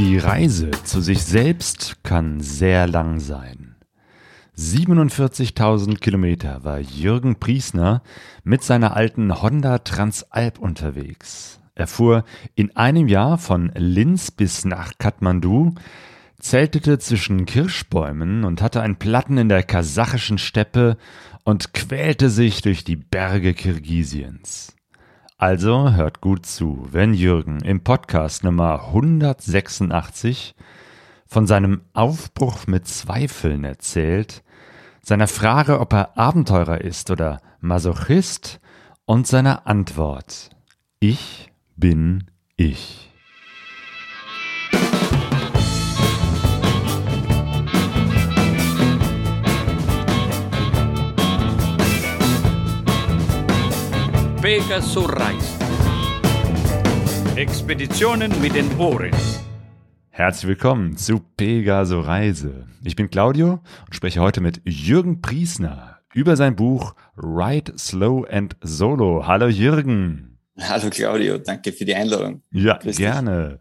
Die Reise zu sich selbst kann sehr lang sein. 47.000 Kilometer war Jürgen Priesner mit seiner alten Honda Transalp unterwegs. Er fuhr in einem Jahr von Linz bis nach Kathmandu, zeltete zwischen Kirschbäumen und hatte einen Platten in der kasachischen Steppe und quälte sich durch die Berge Kirgisiens. Also hört gut zu, wenn Jürgen im Podcast Nummer 186 von seinem Aufbruch mit Zweifeln erzählt, seiner Frage, ob er Abenteurer ist oder Masochist und seiner Antwort Ich bin ich. Pegasus Reise. Expeditionen mit den Ohren. Herzlich willkommen zu Pegaso Reise. Ich bin Claudio und spreche heute mit Jürgen Priesner über sein Buch Ride Slow and Solo. Hallo Jürgen. Hallo Claudio, danke für die Einladung. Ja, Grüß gerne.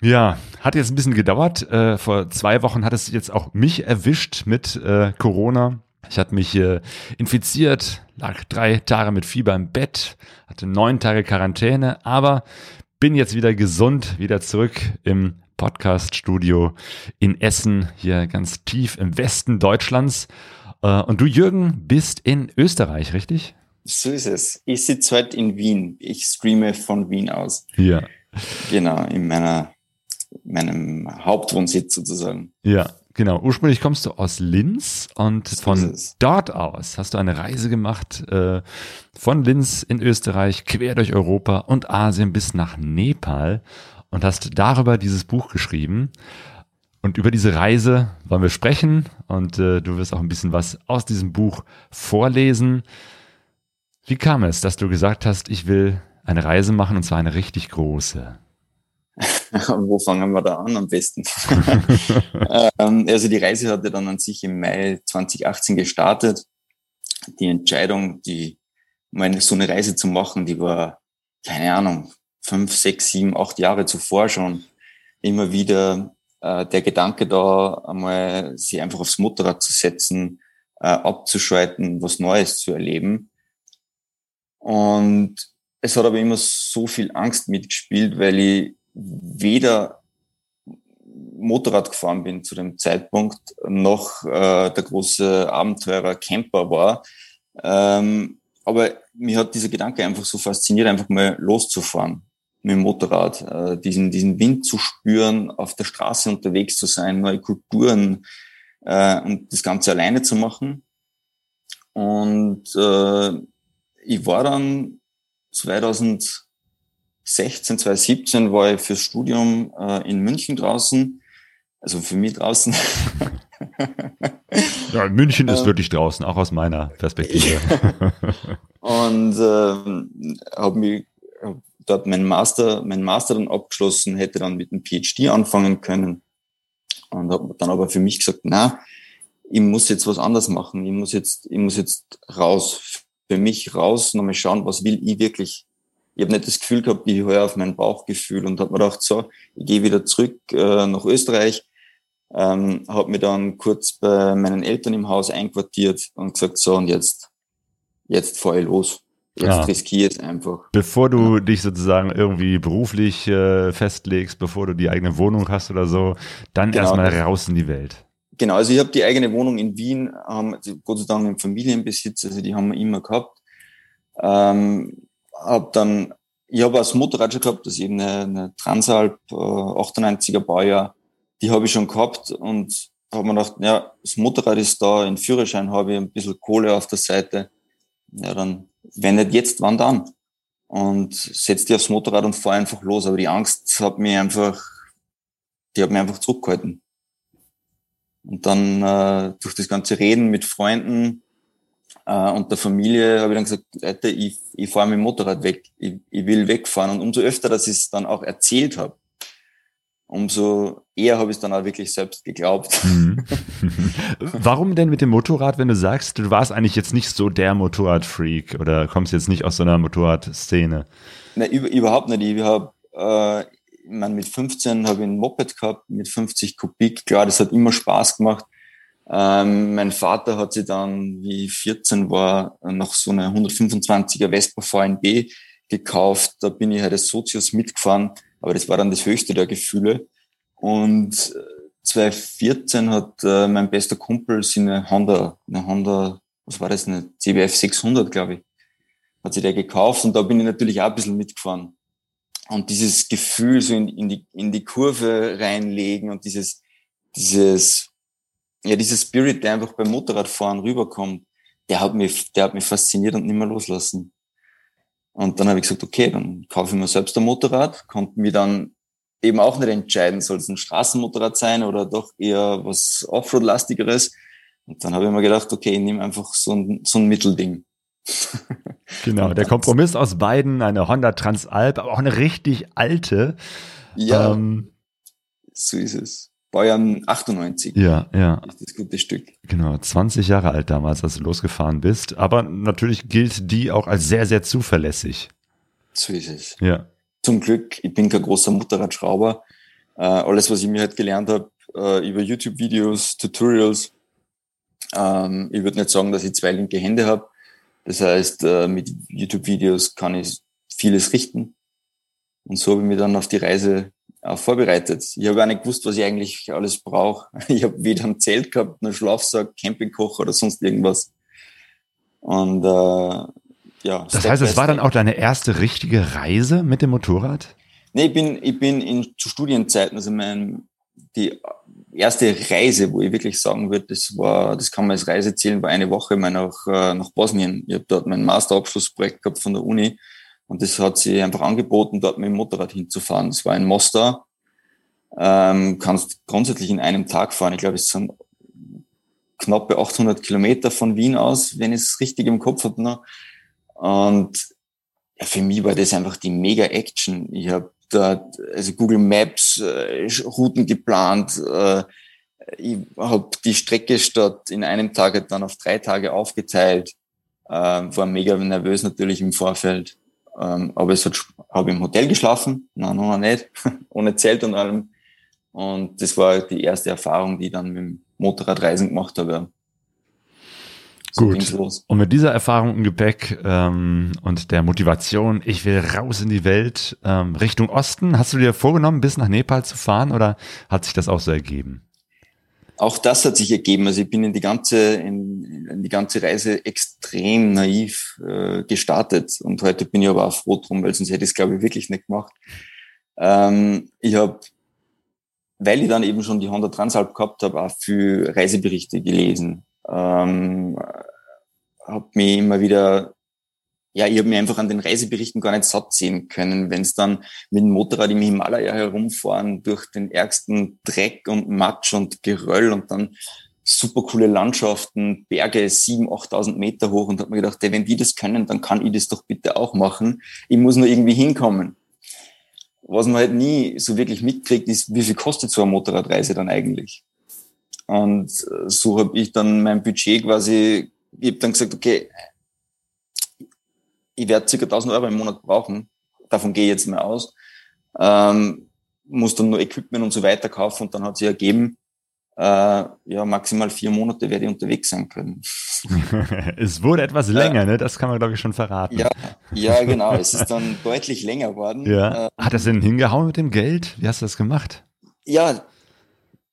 Dich. Ja, hat jetzt ein bisschen gedauert. Äh, vor zwei Wochen hat es jetzt auch mich erwischt mit äh, Corona. Ich hatte mich äh, infiziert, lag drei Tage mit Fieber im Bett, hatte neun Tage Quarantäne, aber bin jetzt wieder gesund, wieder zurück im Podcast-Studio in Essen, hier ganz tief im Westen Deutschlands. Äh, und du, Jürgen, bist in Österreich, richtig? So ist es. Ich sitze heute in Wien. Ich streame von Wien aus. Ja. Genau, in meiner, meinem Hauptwohnsitz sozusagen. Ja, Genau, ursprünglich kommst du aus Linz und so von dort aus hast du eine Reise gemacht äh, von Linz in Österreich quer durch Europa und Asien bis nach Nepal und hast darüber dieses Buch geschrieben. Und über diese Reise wollen wir sprechen und äh, du wirst auch ein bisschen was aus diesem Buch vorlesen. Wie kam es, dass du gesagt hast, ich will eine Reise machen und zwar eine richtig große? Wo fangen wir da an am besten? ähm, also die Reise hatte dann an sich im Mai 2018 gestartet. Die Entscheidung, die meine, so eine Reise zu machen, die war, keine Ahnung, fünf, sechs, sieben, acht Jahre zuvor schon immer wieder äh, der Gedanke da, einmal sich einfach aufs Motorrad zu setzen, äh, abzuschalten, was Neues zu erleben. Und es hat aber immer so viel Angst mitgespielt, weil ich weder Motorrad gefahren bin zu dem Zeitpunkt, noch äh, der große Abenteurer Camper war. Ähm, aber mir hat dieser Gedanke einfach so fasziniert, einfach mal loszufahren mit dem Motorrad, äh, diesen, diesen Wind zu spüren, auf der Straße unterwegs zu sein, neue Kulturen äh, und das Ganze alleine zu machen. Und äh, ich war dann 2000 2016, 2017 war ich fürs Studium äh, in München draußen. Also für mich draußen. ja, München ist ähm, wirklich draußen, auch aus meiner Perspektive. und äh, habe mich hab dort meinen Master, mein Master dann abgeschlossen, hätte dann mit dem PhD anfangen können. Und habe dann aber für mich gesagt, na, ich muss jetzt was anderes machen. Ich muss jetzt, ich muss jetzt raus. Für mich raus, nochmal schauen, was will ich wirklich ich habe nicht das Gefühl gehabt, ich höre auf mein Bauchgefühl und habe mir gedacht, so, ich gehe wieder zurück äh, nach Österreich, ähm, habe mich dann kurz bei meinen Eltern im Haus einquartiert und gesagt, so und jetzt, jetzt fahre ich los. Jetzt ja. riskiere es einfach. Bevor du ja. dich sozusagen irgendwie beruflich äh, festlegst, bevor du die eigene Wohnung hast oder so, dann genau. erstmal raus in die Welt. Genau, also ich habe die eigene Wohnung in Wien, ähm, Gott sei Dank im Familienbesitz, also die haben wir immer gehabt. Ähm, habe dann, ich habe als Motorrad schon gehabt, das ist eben eine, eine Transalp äh, 98er Baujahr, die habe ich schon gehabt und habe mir gedacht, ja, das Motorrad ist da, ein Führerschein habe ich, ein bisschen Kohle auf der Seite. Ja, dann, wenn nicht jetzt, wann dann? Und setz dich aufs Motorrad und fahr einfach los. Aber die Angst hat mich einfach, die hat mich einfach zurückgehalten. Und dann äh, durch das ganze Reden mit Freunden, äh, und der Familie habe ich dann gesagt, Leute, ich, ich fahre mit dem Motorrad weg, ich, ich will wegfahren. Und umso öfter, dass ich es dann auch erzählt habe, umso eher habe ich es dann auch wirklich selbst geglaubt. Mhm. Warum denn mit dem Motorrad, wenn du sagst, du warst eigentlich jetzt nicht so der Motorradfreak oder kommst jetzt nicht aus so einer Motorradszene? Nein, über, überhaupt nicht. Ich habe äh, ich meine, mit 15 habe ich ein Moped gehabt, mit 50 Kubik. Klar, das hat immer Spaß gemacht. Ähm, mein Vater hat sich dann, wie ich 14 war, noch so eine 125er Vespa VNB gekauft. Da bin ich halt als Sozius mitgefahren, aber das war dann das höchste der Gefühle. Und 2014 äh, hat äh, mein bester Kumpel seine Honda, eine Honda, was war das, eine CBF 600, glaube ich, hat sich der gekauft und da bin ich natürlich auch ein bisschen mitgefahren. Und dieses Gefühl so in, in, die, in die Kurve reinlegen und dieses, dieses ja, dieser Spirit, der einfach beim Motorradfahren rüberkommt, der hat mich, der hat mich fasziniert und nicht mehr loslassen. Und dann habe ich gesagt, okay, dann kaufe ich mir selbst ein Motorrad, konnte mir dann eben auch nicht entscheiden, soll es ein Straßenmotorrad sein oder doch eher was Offroad-lastigeres. Und dann habe ich mir gedacht, okay, ich nehme einfach so ein, so ein Mittelding. Genau, der Kompromiss aus beiden, eine Honda Transalp, aber auch eine richtig alte. Ja, ähm, so ist es. Baujahr 98. Ja, ja. Das ist das gute Stück. Genau, 20 Jahre alt damals, als du losgefahren bist. Aber natürlich gilt die auch als sehr, sehr zuverlässig. So ist es. Ja. Zum Glück, ich bin kein großer Motorradschrauber. Äh, alles, was ich mir halt gelernt habe, äh, über YouTube-Videos, Tutorials. Ähm, ich würde nicht sagen, dass ich zwei linke Hände habe. Das heißt, äh, mit YouTube-Videos kann ich vieles richten. Und so habe ich mich dann auf die Reise vorbereitet. Ich habe auch nicht gewusst, was ich eigentlich alles brauche. Ich habe weder ein Zelt gehabt, einen Schlafsack, Campingkocher oder sonst irgendwas. Und äh, ja. Das heißt, es war dann auch deine erste richtige Reise mit dem Motorrad? Nee, ich bin, ich bin in, zu Studienzeiten, also mein, die erste Reise, wo ich wirklich sagen würde, das war, das kann man als Reise zählen, war eine Woche mal nach, äh, nach Bosnien. Ich habe dort mein Masterabschlussprojekt gehabt von der Uni und das hat sie einfach angeboten, dort mit dem Motorrad hinzufahren. Das war ein Mostar. Ähm, kannst grundsätzlich in einem Tag fahren. Ich glaube, es sind knappe 800 Kilometer von Wien aus, wenn ich es richtig im Kopf habe. Ne? Und ja, für mich war das einfach die Mega-Action. Ich habe da also Google Maps äh, Routen geplant. Äh, ich habe die Strecke statt in einem Tag dann auf drei Tage aufgeteilt. Äh, war mega nervös natürlich im Vorfeld. Ähm, aber es hat, habe im Hotel geschlafen, nein, noch nicht, ohne Zelt und allem. Und das war die erste Erfahrung, die ich dann mit dem Motorradreisen gemacht habe. So Gut. Und mit dieser Erfahrung im Gepäck ähm, und der Motivation, ich will raus in die Welt, ähm, Richtung Osten, hast du dir vorgenommen, bis nach Nepal zu fahren oder hat sich das auch so ergeben? Auch das hat sich ergeben. Also ich bin in die ganze, in, in die ganze Reise extrem naiv äh, gestartet. Und heute bin ich aber auch froh drum, weil sonst hätte ich es, glaube ich, wirklich nicht gemacht. Ähm, ich habe, weil ich dann eben schon die Honda Transalp gehabt habe, auch für Reiseberichte gelesen. Ähm, habe mich immer wieder ja, ich habe mir einfach an den Reiseberichten gar nicht satt sehen können, wenn es dann mit dem Motorrad im Himalaya herumfahren durch den ärgsten Dreck und Matsch und Geröll und dann super coole Landschaften, Berge sieben, achttausend Meter hoch und habe mir gedacht, ey, wenn die das können, dann kann ich das doch bitte auch machen. Ich muss nur irgendwie hinkommen. Was man halt nie so wirklich mitkriegt, ist, wie viel kostet so eine Motorradreise dann eigentlich? Und so habe ich dann mein Budget quasi, ich habe dann gesagt, okay, ich werde circa 1000 Euro im Monat brauchen. Davon gehe ich jetzt mal aus. Ähm, muss dann nur Equipment und so weiter kaufen und dann hat sich ergeben, äh, ja, maximal vier Monate werde ich unterwegs sein können. es wurde etwas länger, ne? Das kann man, glaube ich, schon verraten. Ja, ja, genau. Es ist dann deutlich länger worden. Ja. Hat das denn hingehauen mit dem Geld? Wie hast du das gemacht? Ja,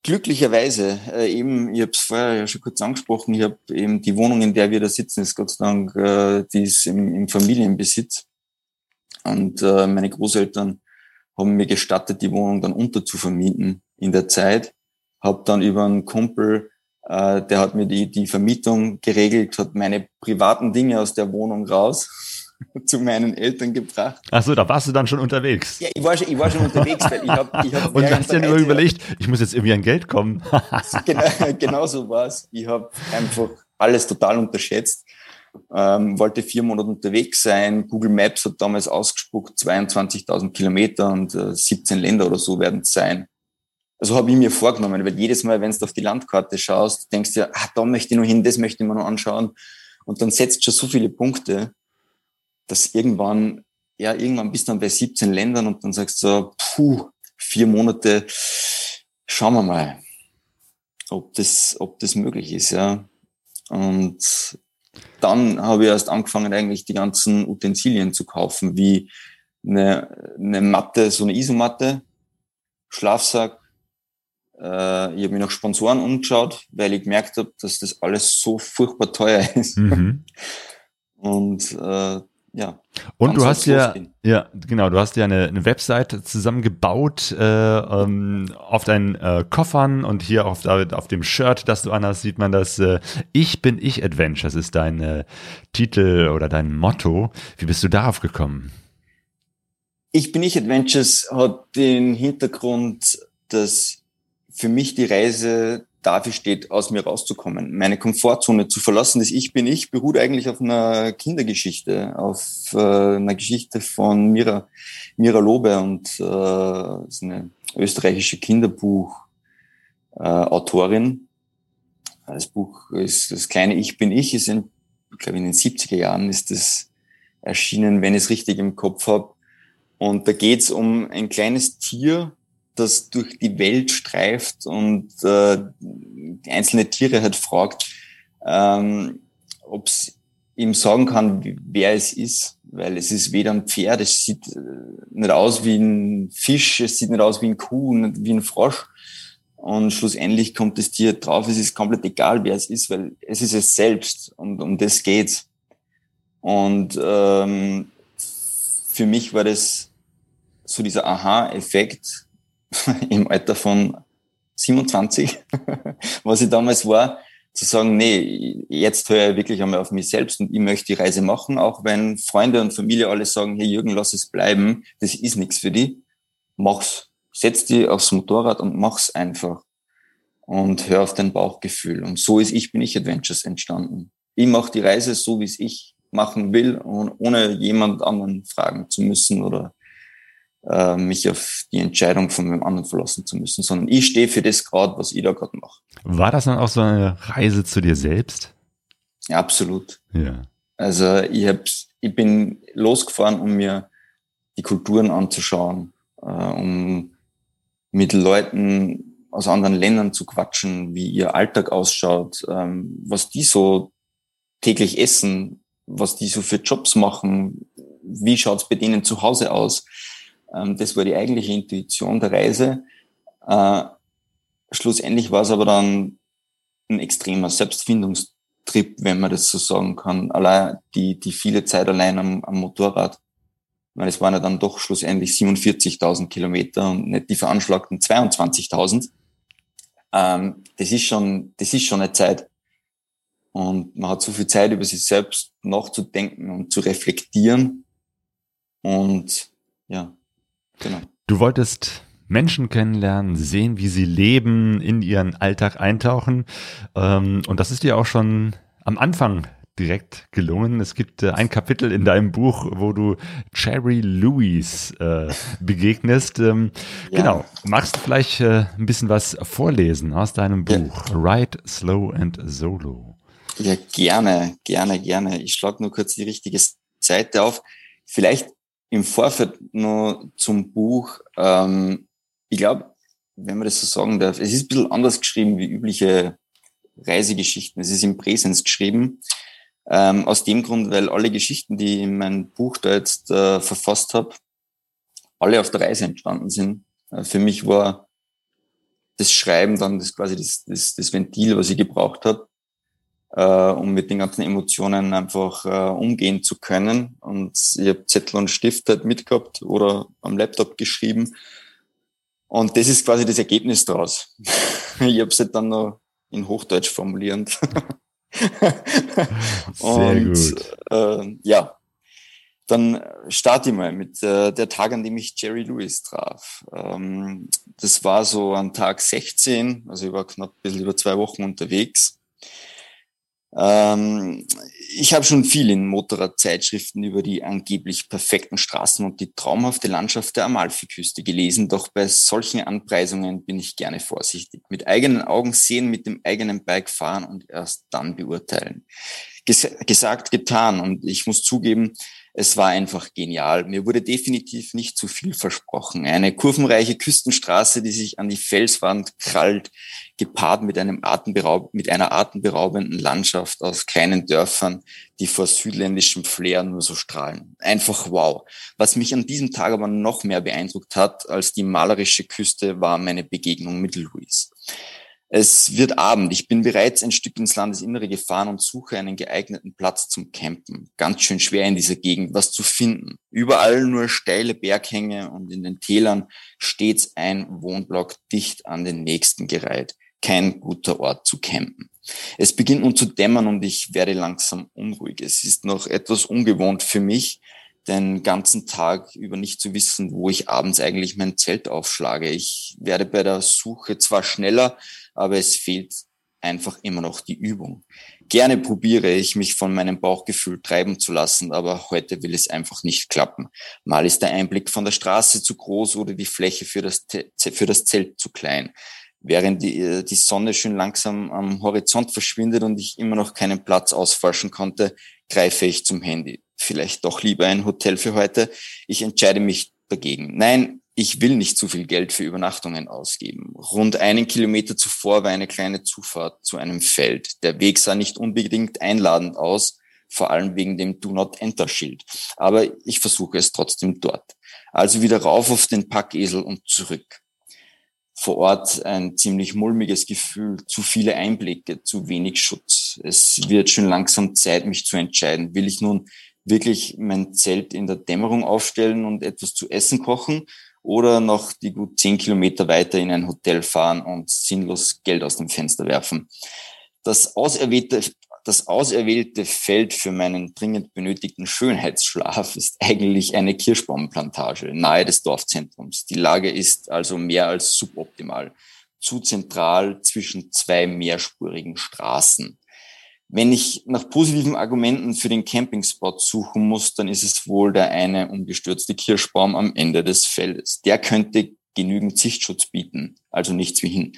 glücklicherweise, äh, eben, ich habe es vorher ja schon kurz angesprochen, ich habe eben die Wohnung, in der wir da sitzen, ist Gott sei Dank, äh, die ist im, im Familienbesitz. Und äh, meine Großeltern haben mir gestattet, die Wohnung dann unterzuvermieten in der Zeit. Hab dann über einen Kumpel, äh, der hat mir die, die Vermietung geregelt, hat meine privaten Dinge aus der Wohnung raus zu meinen Eltern gebracht. Ach so, da warst du dann schon unterwegs. Ja, ich war schon, ich war schon unterwegs, weil ich habe ich hab Und hast dir nur überlegt, ich muss jetzt irgendwie an Geld kommen. genau, genau so war's. Ich habe einfach alles total unterschätzt. Ähm, wollte vier Monate unterwegs sein. Google Maps hat damals ausgespuckt, 22.000 Kilometer und äh, 17 Länder oder so werden es sein. Also habe ich mir vorgenommen, weil jedes Mal, wenn du auf die Landkarte schaust, denkst du ja, ah, da möchte ich noch hin, das möchte ich mir noch anschauen. Und dann setzt schon so viele Punkte, dass irgendwann, ja, irgendwann bist du dann bei 17 Ländern und dann sagst du so, puh, vier Monate. Schauen wir mal, ob das, ob das möglich ist, ja. Und dann habe ich erst angefangen, eigentlich die ganzen Utensilien zu kaufen, wie eine, eine Matte, so eine Isomatte, Schlafsack. Äh, ich habe mir nach Sponsoren umgeschaut, weil ich gemerkt habe, dass das alles so furchtbar teuer ist. Mhm. Und äh, ja. Und du hast ja, ja, genau, du hast ja eine, eine Webseite zusammengebaut äh, ähm, auf deinen äh, Koffern und hier auf, auf dem Shirt, das du anhast, sieht man das äh, Ich bin ich Adventures ist dein äh, Titel oder dein Motto. Wie bist du darauf gekommen? Ich bin ich Adventures hat den Hintergrund, dass für mich die Reise dafür steht, aus mir rauszukommen, meine Komfortzone zu verlassen. Das Ich bin ich beruht eigentlich auf einer Kindergeschichte, auf äh, einer Geschichte von Mira, Mira Lobe und äh, ist eine österreichische Kinderbuchautorin. Äh, das Buch ist das kleine Ich bin ich, ist in, ich glaube in den 70er Jahren ist das erschienen, wenn ich es richtig im Kopf habe. Und da geht es um ein kleines Tier, das durch die Welt streift und äh, einzelne Tiere halt fragt, ähm, ob es ihm sagen kann, wer es ist, weil es ist weder ein Pferd, es sieht äh, nicht aus wie ein Fisch, es sieht nicht aus wie ein Kuh, nicht wie ein Frosch. Und schlussendlich kommt das Tier drauf, es ist komplett egal, wer es ist, weil es ist es selbst und um das geht's. Und ähm, für mich war das so dieser Aha-Effekt, im Alter von 27, was ich damals war, zu sagen, nee, jetzt höre ich wirklich einmal auf mich selbst und ich möchte die Reise machen, auch wenn Freunde und Familie alle sagen, hey Jürgen, lass es bleiben, das ist nichts für dich, mach's. Setz dich aufs Motorrad und mach's einfach. Und hör auf dein Bauchgefühl. Und so ist Ich bin ich Adventures entstanden. Ich mache die Reise so, wie es ich machen will, ohne jemand anderen fragen zu müssen oder äh, mich auf die Entscheidung von einem anderen verlassen zu müssen, sondern ich stehe für das gerade, was ich da gerade mache. War das dann auch so eine Reise zu dir selbst? Ja, absolut. Ja. Also ich, hab, ich bin losgefahren, um mir die Kulturen anzuschauen, äh, um mit Leuten aus anderen Ländern zu quatschen, wie ihr Alltag ausschaut, ähm, was die so täglich essen, was die so für Jobs machen, wie schaut's bei denen zu Hause aus. Ähm, das war die eigentliche Intuition der Reise. Äh, schlussendlich war es aber dann ein extremer Selbstfindungstrip, wenn man das so sagen kann. Allein die, die viele Zeit allein am, am Motorrad. Weil es waren ja dann doch schlussendlich 47.000 Kilometer und nicht die veranschlagten 22.000. Ähm, das ist schon, das ist schon eine Zeit. Und man hat so viel Zeit über sich selbst nachzudenken und zu reflektieren. Und ja, Genau. Du wolltest Menschen kennenlernen, sehen, wie sie leben, in ihren Alltag eintauchen. Ähm, und das ist dir auch schon am Anfang direkt gelungen. Es gibt äh, ein Kapitel in deinem Buch, wo du Cherry Lewis äh, begegnest. Ähm, ja. Genau. Magst du vielleicht äh, ein bisschen was vorlesen aus deinem Buch? Ja. Ride Slow and Solo. Ja, gerne, gerne, gerne. Ich schlage nur kurz die richtige Seite auf. Vielleicht im Vorfeld noch zum Buch, ähm, ich glaube, wenn man das so sagen darf, es ist ein bisschen anders geschrieben wie übliche Reisegeschichten. Es ist im Präsens geschrieben. Ähm, aus dem Grund, weil alle Geschichten, die ich in meinem Buch da jetzt äh, verfasst habe, alle auf der Reise entstanden sind. Äh, für mich war das Schreiben dann das quasi das, das, das Ventil, was ich gebraucht habe äh, um mit den ganzen Emotionen einfach äh, umgehen zu können. Und ich habe Zettel und Stift halt mitgehabt oder am Laptop geschrieben. Und das ist quasi das Ergebnis daraus. ich habe es halt dann noch in Hochdeutsch formulierend. Und. Äh, ja, dann starte ich mal mit äh, der Tag, an dem ich Jerry Lewis traf. Ähm, das war so an Tag 16, also ich war knapp ein bisschen über zwei Wochen unterwegs. Ähm, ich habe schon viel in Motorradzeitschriften über die angeblich perfekten Straßen und die traumhafte Landschaft der Amalfiküste gelesen, doch bei solchen Anpreisungen bin ich gerne vorsichtig. Mit eigenen Augen sehen, mit dem eigenen Bike fahren und erst dann beurteilen. Ges gesagt, getan und ich muss zugeben, Es war einfach genial. Mir wurde definitiv nicht zu viel versprochen. Eine kurvenreiche Küstenstraße, die sich an die Felswand krallt, gepaart mit einem Atemberaub mit einer atemberaubenden Landschaft aus kleinen Dörfern, die vor südländischem Flair nur so strahlen. Einfach wow. Was mich an diesem Tag aber noch mehr beeindruckt hat als die malerische Küste, war meine Begegnung mit Louis. Es wird Abend. Ich bin bereits ein Stück ins Landesinnere gefahren und suche einen geeigneten Platz zum Campen. Ganz schön schwer in dieser Gegend was zu finden. Überall nur steile Berghänge und in den Tälern stets ein Wohnblock dicht an den nächsten gereiht. Kein guter Ort zu campen. Es beginnt nun zu dämmern und ich werde langsam unruhig. Es ist noch etwas ungewohnt für mich, den ganzen Tag über nicht zu wissen, wo ich abends eigentlich mein Zelt aufschlage. Ich werde bei der Suche zwar schneller, aber es fehlt einfach immer noch die Übung. Gerne probiere ich mich von meinem Bauchgefühl treiben zu lassen, aber heute will es einfach nicht klappen. Mal ist der Einblick von der Straße zu groß oder die Fläche für das, für das Zelt zu klein. Während die, die Sonne schön langsam am Horizont verschwindet und ich immer noch keinen Platz ausforschen konnte, greife ich zum Handy. Vielleicht doch lieber ein Hotel für heute. Ich entscheide mich dagegen. Nein, ich will nicht zu viel Geld für Übernachtungen ausgeben. Rund einen Kilometer zuvor war eine kleine Zufahrt zu einem Feld. Der Weg sah nicht unbedingt einladend aus, vor allem wegen dem Do Not Enter Schild. Aber ich versuche es trotzdem dort. Also wieder rauf auf den Packesel und zurück. Vor Ort ein ziemlich mulmiges Gefühl, zu viele Einblicke, zu wenig Schutz. Es wird schon langsam Zeit, mich zu entscheiden. Will ich nun wirklich mein Zelt in der Dämmerung aufstellen und etwas zu essen kochen oder noch die gut zehn Kilometer weiter in ein Hotel fahren und sinnlos Geld aus dem Fenster werfen. Das auserwählte, das auserwählte Feld für meinen dringend benötigten Schönheitsschlaf ist eigentlich eine Kirschbaumplantage nahe des Dorfzentrums. Die Lage ist also mehr als suboptimal, zu zentral zwischen zwei mehrspurigen Straßen. Wenn ich nach positiven Argumenten für den Campingspot suchen muss, dann ist es wohl der eine umgestürzte Kirschbaum am Ende des Feldes. Der könnte genügend Sichtschutz bieten, also nichts wie hin.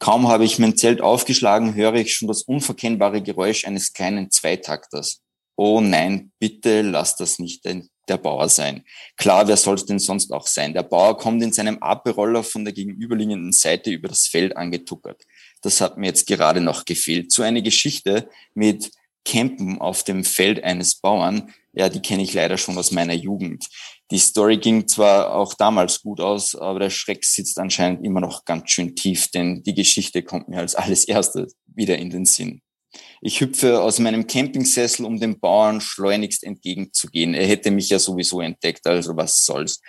Kaum habe ich mein Zelt aufgeschlagen, höre ich schon das unverkennbare Geräusch eines kleinen Zweitakters. Oh nein, bitte lass das nicht der Bauer sein. Klar, wer soll es denn sonst auch sein? Der Bauer kommt in seinem Ape-Roller von der gegenüberliegenden Seite über das Feld angetuckert. Das hat mir jetzt gerade noch gefehlt. So eine Geschichte mit Campen auf dem Feld eines Bauern, ja, die kenne ich leider schon aus meiner Jugend. Die Story ging zwar auch damals gut aus, aber der Schreck sitzt anscheinend immer noch ganz schön tief, denn die Geschichte kommt mir als alles erstes wieder in den Sinn. Ich hüpfe aus meinem Campingsessel, um dem Bauern schleunigst entgegenzugehen. Er hätte mich ja sowieso entdeckt, also was soll's.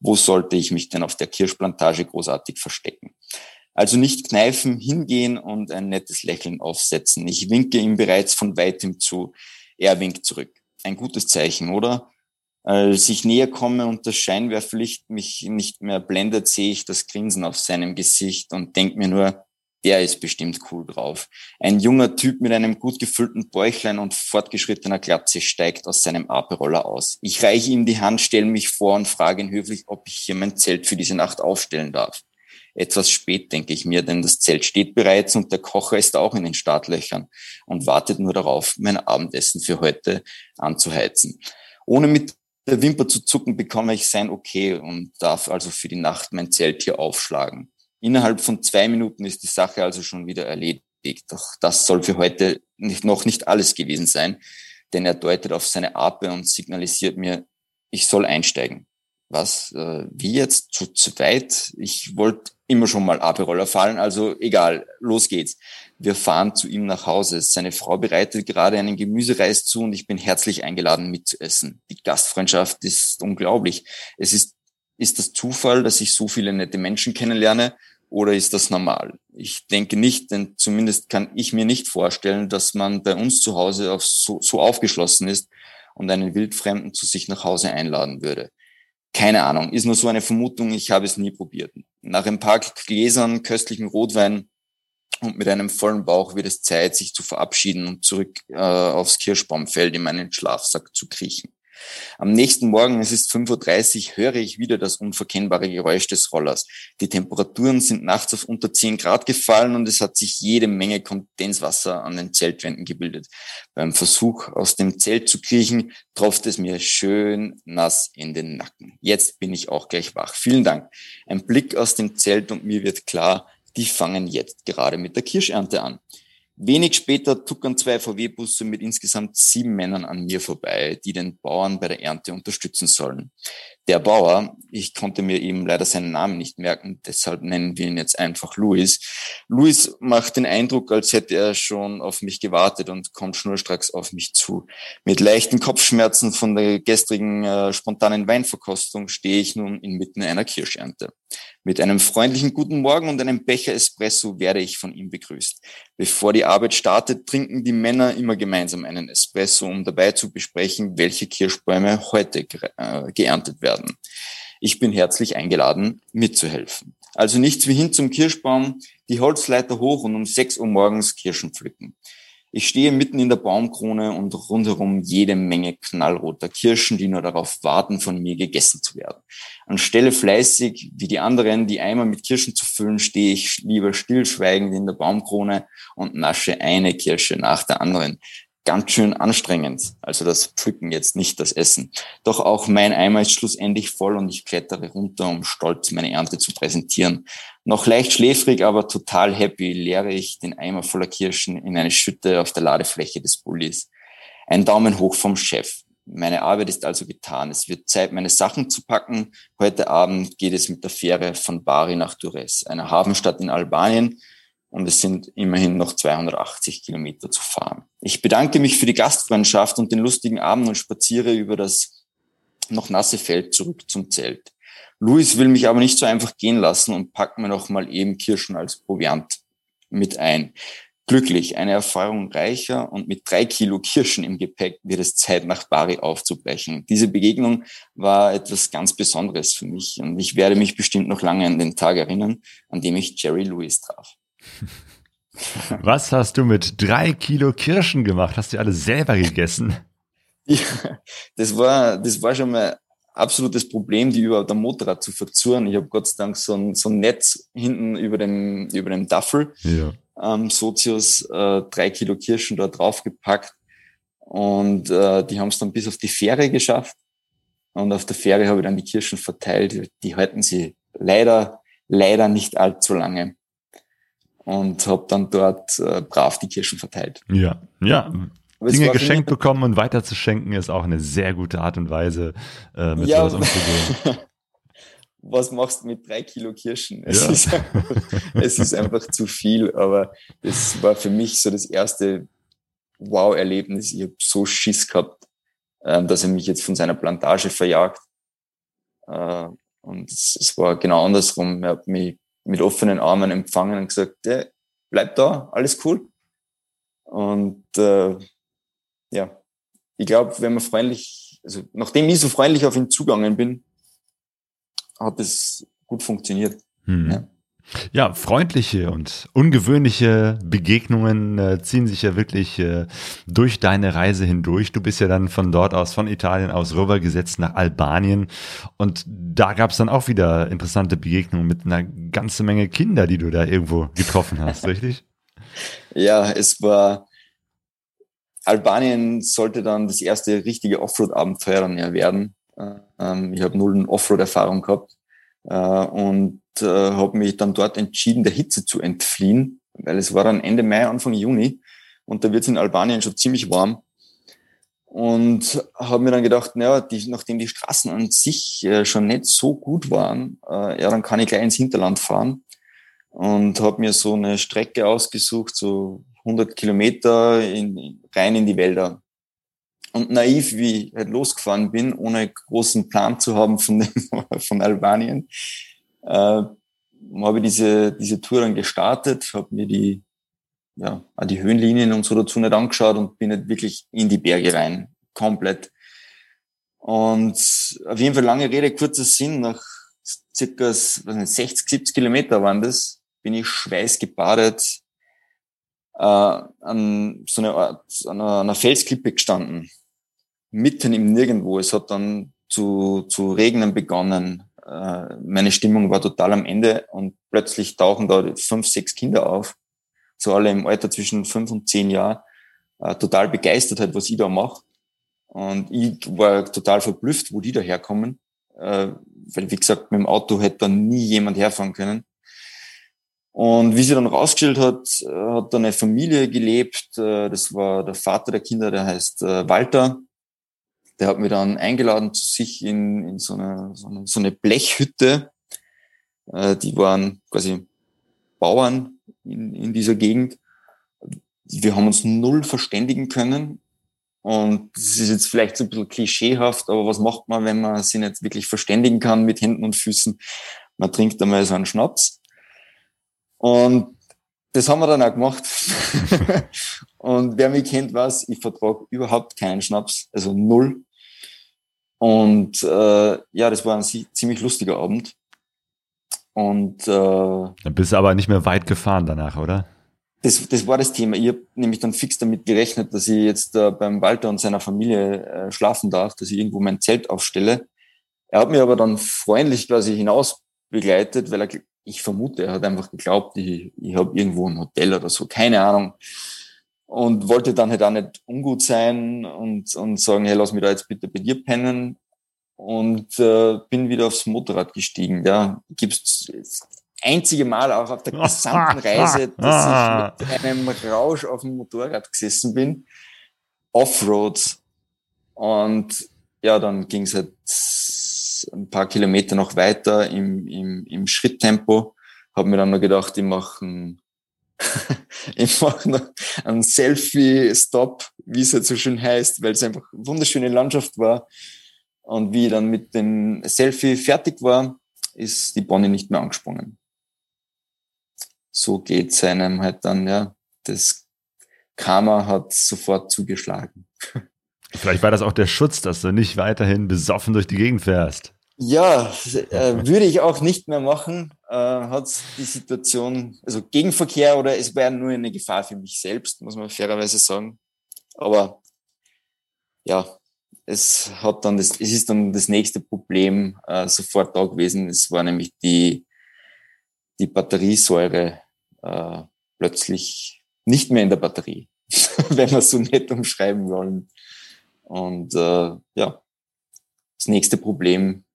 Wo sollte ich mich denn auf der Kirschplantage großartig verstecken? Also nicht kneifen, hingehen und ein nettes Lächeln aufsetzen. Ich winke ihm bereits von weitem zu. Er winkt zurück. Ein gutes Zeichen, oder? Als ich näher komme und das Scheinwerferlicht mich nicht mehr blendet, sehe ich das Grinsen auf seinem Gesicht und denke mir nur, der ist bestimmt cool drauf. Ein junger Typ mit einem gut gefüllten Bäuchlein und fortgeschrittener Glatze steigt aus seinem Aperoller aus. Ich reiche ihm die Hand, stelle mich vor und frage ihn höflich, ob ich hier mein Zelt für diese Nacht aufstellen darf etwas spät, denke ich mir, denn das Zelt steht bereits und der Kocher ist auch in den Startlöchern und wartet nur darauf, mein Abendessen für heute anzuheizen. Ohne mit der Wimper zu zucken, bekomme ich sein Okay und darf also für die Nacht mein Zelt hier aufschlagen. Innerhalb von zwei Minuten ist die Sache also schon wieder erledigt. Doch das soll für heute nicht, noch nicht alles gewesen sein, denn er deutet auf seine Ape und signalisiert mir, ich soll einsteigen. Was? Äh, wie jetzt? Zu zweit? Ich wollte immer schon mal Aperoller fallen, also egal, los geht's. Wir fahren zu ihm nach Hause. Seine Frau bereitet gerade einen Gemüsereis zu und ich bin herzlich eingeladen mitzuessen. Die Gastfreundschaft ist unglaublich. Es ist, ist das Zufall, dass ich so viele nette Menschen kennenlerne oder ist das normal? Ich denke nicht, denn zumindest kann ich mir nicht vorstellen, dass man bei uns zu Hause auf so, so aufgeschlossen ist und einen Wildfremden zu sich nach Hause einladen würde. Keine Ahnung, ist nur so eine Vermutung, ich habe es nie probiert. Nach ein paar Gläsern köstlichen Rotwein und mit einem vollen Bauch wird es Zeit, sich zu verabschieden und zurück äh, aufs Kirschbaumfeld in meinen Schlafsack zu kriechen. Am nächsten Morgen, es ist 5.30 Uhr, höre ich wieder das unverkennbare Geräusch des Rollers. Die Temperaturen sind nachts auf unter 10 Grad gefallen und es hat sich jede Menge Kondenswasser an den Zeltwänden gebildet. Beim Versuch, aus dem Zelt zu kriechen, tropft es mir schön nass in den Nacken. Jetzt bin ich auch gleich wach. Vielen Dank. Ein Blick aus dem Zelt und mir wird klar, die fangen jetzt gerade mit der Kirschernte an. Wenig später tuckern zwei VW-Busse mit insgesamt sieben Männern an mir vorbei, die den Bauern bei der Ernte unterstützen sollen. Der Bauer, ich konnte mir eben leider seinen Namen nicht merken, deshalb nennen wir ihn jetzt einfach Luis. Luis macht den Eindruck, als hätte er schon auf mich gewartet und kommt schnurstracks auf mich zu. Mit leichten Kopfschmerzen von der gestrigen äh, spontanen Weinverkostung stehe ich nun inmitten einer Kirschernte. Mit einem freundlichen Guten Morgen und einem Becher Espresso werde ich von ihm begrüßt. Bevor die Arbeit startet, trinken die Männer immer gemeinsam einen Espresso, um dabei zu besprechen, welche Kirschbäume heute äh, geerntet werden. Ich bin herzlich eingeladen, mitzuhelfen. Also nichts wie hin zum Kirschbaum, die Holzleiter hoch und um 6 Uhr morgens Kirschen pflücken. Ich stehe mitten in der Baumkrone und rundherum jede Menge knallroter Kirschen, die nur darauf warten, von mir gegessen zu werden. Anstelle fleißig wie die anderen die Eimer mit Kirschen zu füllen, stehe ich lieber stillschweigend in der Baumkrone und nasche eine Kirsche nach der anderen ganz schön anstrengend. Also das Pflücken jetzt nicht das Essen. Doch auch mein Eimer ist schlussendlich voll und ich klettere runter, um stolz meine Ernte zu präsentieren. Noch leicht schläfrig, aber total happy leere ich den Eimer voller Kirschen in eine Schütte auf der Ladefläche des Bullis. Ein Daumen hoch vom Chef. Meine Arbeit ist also getan. Es wird Zeit, meine Sachen zu packen. Heute Abend geht es mit der Fähre von Bari nach Dures, einer Hafenstadt in Albanien, und es sind immerhin noch 280 Kilometer zu fahren. Ich bedanke mich für die Gastfreundschaft und den lustigen Abend und spaziere über das noch nasse Feld zurück zum Zelt. Luis will mich aber nicht so einfach gehen lassen und packt mir noch mal eben Kirschen als Proviant mit ein. Glücklich, eine Erfahrung reicher und mit drei Kilo Kirschen im Gepäck wird es Zeit, nach Bari aufzubrechen. Diese Begegnung war etwas ganz Besonderes für mich und ich werde mich bestimmt noch lange an den Tag erinnern, an dem ich Jerry Lewis traf. Was hast du mit drei Kilo Kirschen gemacht? Hast du alle selber gegessen? Ja, das war, das war schon mal absolutes Problem, die überhaupt am Motorrad zu verzurren. Ich habe Gott sei Dank so ein, so ein Netz hinten über dem, über dem Daffel, ja. ähm, Sozius, äh, drei Kilo Kirschen da draufgepackt. Und äh, die haben es dann bis auf die Fähre geschafft. Und auf der Fähre habe ich dann die Kirschen verteilt. Die halten sie leider, leider nicht allzu lange und habe dann dort äh, brav die Kirschen verteilt. Ja, ja. Aber Dinge geschenkt bekommen und weiterzuschenken ist auch eine sehr gute Art und Weise, äh, mit ja, sowas umzugehen. Was machst du mit drei Kilo Kirschen? Es, ja. ist einfach, es ist einfach zu viel, aber es war für mich so das erste Wow-Erlebnis. Ich habe so Schiss gehabt, äh, dass er mich jetzt von seiner Plantage verjagt. Äh, und es, es war genau andersrum. Er hat mich mit offenen Armen empfangen und gesagt, ja, bleib da, alles cool. Und äh, ja, ich glaube, wenn man freundlich, also nachdem ich so freundlich auf ihn zugangen bin, hat es gut funktioniert. Hm. Ja. Ja, freundliche und ungewöhnliche Begegnungen äh, ziehen sich ja wirklich äh, durch deine Reise hindurch. Du bist ja dann von dort aus, von Italien aus rübergesetzt nach Albanien. Und da gab es dann auch wieder interessante Begegnungen mit einer ganzen Menge Kinder, die du da irgendwo getroffen hast, richtig? Ja, es war Albanien sollte dann das erste richtige Offroad-Abenteuer dann ja werden. Ähm, ich habe null Offroad-Erfahrung gehabt äh, und äh, habe mich dann dort entschieden, der Hitze zu entfliehen, weil es war dann Ende Mai, Anfang Juni und da wird es in Albanien schon ziemlich warm. Und habe mir dann gedacht, naja, die, nachdem die Straßen an sich äh, schon nicht so gut waren, äh, ja, dann kann ich gleich ins Hinterland fahren. Und habe mir so eine Strecke ausgesucht, so 100 Kilometer in, rein in die Wälder. Und naiv, wie ich halt losgefahren bin, ohne großen Plan zu haben von, dem, von Albanien, äh, habe ich diese, diese Tour dann gestartet, habe mir die, ja, die Höhenlinien und so dazu nicht angeschaut und bin nicht wirklich in die Berge rein, komplett. Und auf jeden Fall lange Rede, kurzer Sinn, nach circa was nicht, 60, 70 Kilometer waren das, bin ich schweißgebadet äh, an so einer Art, an einer, einer Felsklippe gestanden. Mitten im Nirgendwo. Es hat dann zu, zu regnen begonnen. Äh, meine Stimmung war total am Ende und plötzlich tauchen da fünf, sechs Kinder auf. So alle im Alter zwischen fünf und zehn Jahren. Äh, total begeistert halt, was ich da mache. Und ich war total verblüfft, wo die da herkommen. Äh, weil, wie gesagt, mit dem Auto hätte dann nie jemand herfahren können. Und wie sie dann rausgestellt hat, hat dann eine Familie gelebt. Das war der Vater der Kinder, der heißt Walter. Der hat mich dann eingeladen zu sich in, in so, eine, so, eine, so eine Blechhütte. Äh, die waren quasi Bauern in, in dieser Gegend. Wir haben uns null verständigen können. Und das ist jetzt vielleicht so ein bisschen klischeehaft, aber was macht man, wenn man sich nicht wirklich verständigen kann mit Händen und Füßen? Man trinkt einmal so einen Schnaps. Und das haben wir dann auch gemacht. und wer mich kennt, weiß, ich vertrage überhaupt keinen Schnaps, also null. Und äh, ja, das war ein ziemlich lustiger Abend. Und äh, dann bist du aber nicht mehr weit gefahren danach, oder? Das, das war das Thema. Ich habe nämlich dann fix damit gerechnet, dass ich jetzt äh, beim Walter und seiner Familie äh, schlafen darf, dass ich irgendwo mein Zelt aufstelle. Er hat mir aber dann freundlich quasi hinaus begleitet, weil er, ich vermute, er hat einfach geglaubt, ich, ich habe irgendwo ein Hotel oder so, keine Ahnung und wollte dann halt auch nicht ungut sein und, und sagen, hey, lass mich da jetzt bitte bei dir pennen und äh, bin wieder aufs Motorrad gestiegen. Ja, gibt's einzige Mal auch auf der gesamten Reise, dass ich mit einem Rausch auf dem Motorrad gesessen bin, Offroad und ja, dann ging es halt ein paar Kilometer noch weiter im, im, im Schritttempo. Habe mir dann noch gedacht, ich mache einen ich mache noch einen Selfie-Stop, wie es jetzt so schön heißt, weil es einfach eine wunderschöne Landschaft war. Und wie ich dann mit dem Selfie fertig war, ist die Bonnie nicht mehr angesprungen. So geht es einem halt dann, ja. Das Karma hat sofort zugeschlagen. Vielleicht war das auch der Schutz, dass du nicht weiterhin besoffen durch die Gegend fährst. Ja, äh, würde ich auch nicht mehr machen. Äh, hat die Situation, also Gegenverkehr oder es wäre nur eine Gefahr für mich selbst, muss man fairerweise sagen. Aber ja, es hat dann das, es ist dann das nächste Problem äh, sofort da gewesen. Es war nämlich die, die Batteriesäure äh, plötzlich nicht mehr in der Batterie, wenn wir es so nett umschreiben wollen. Und äh, ja, das nächste Problem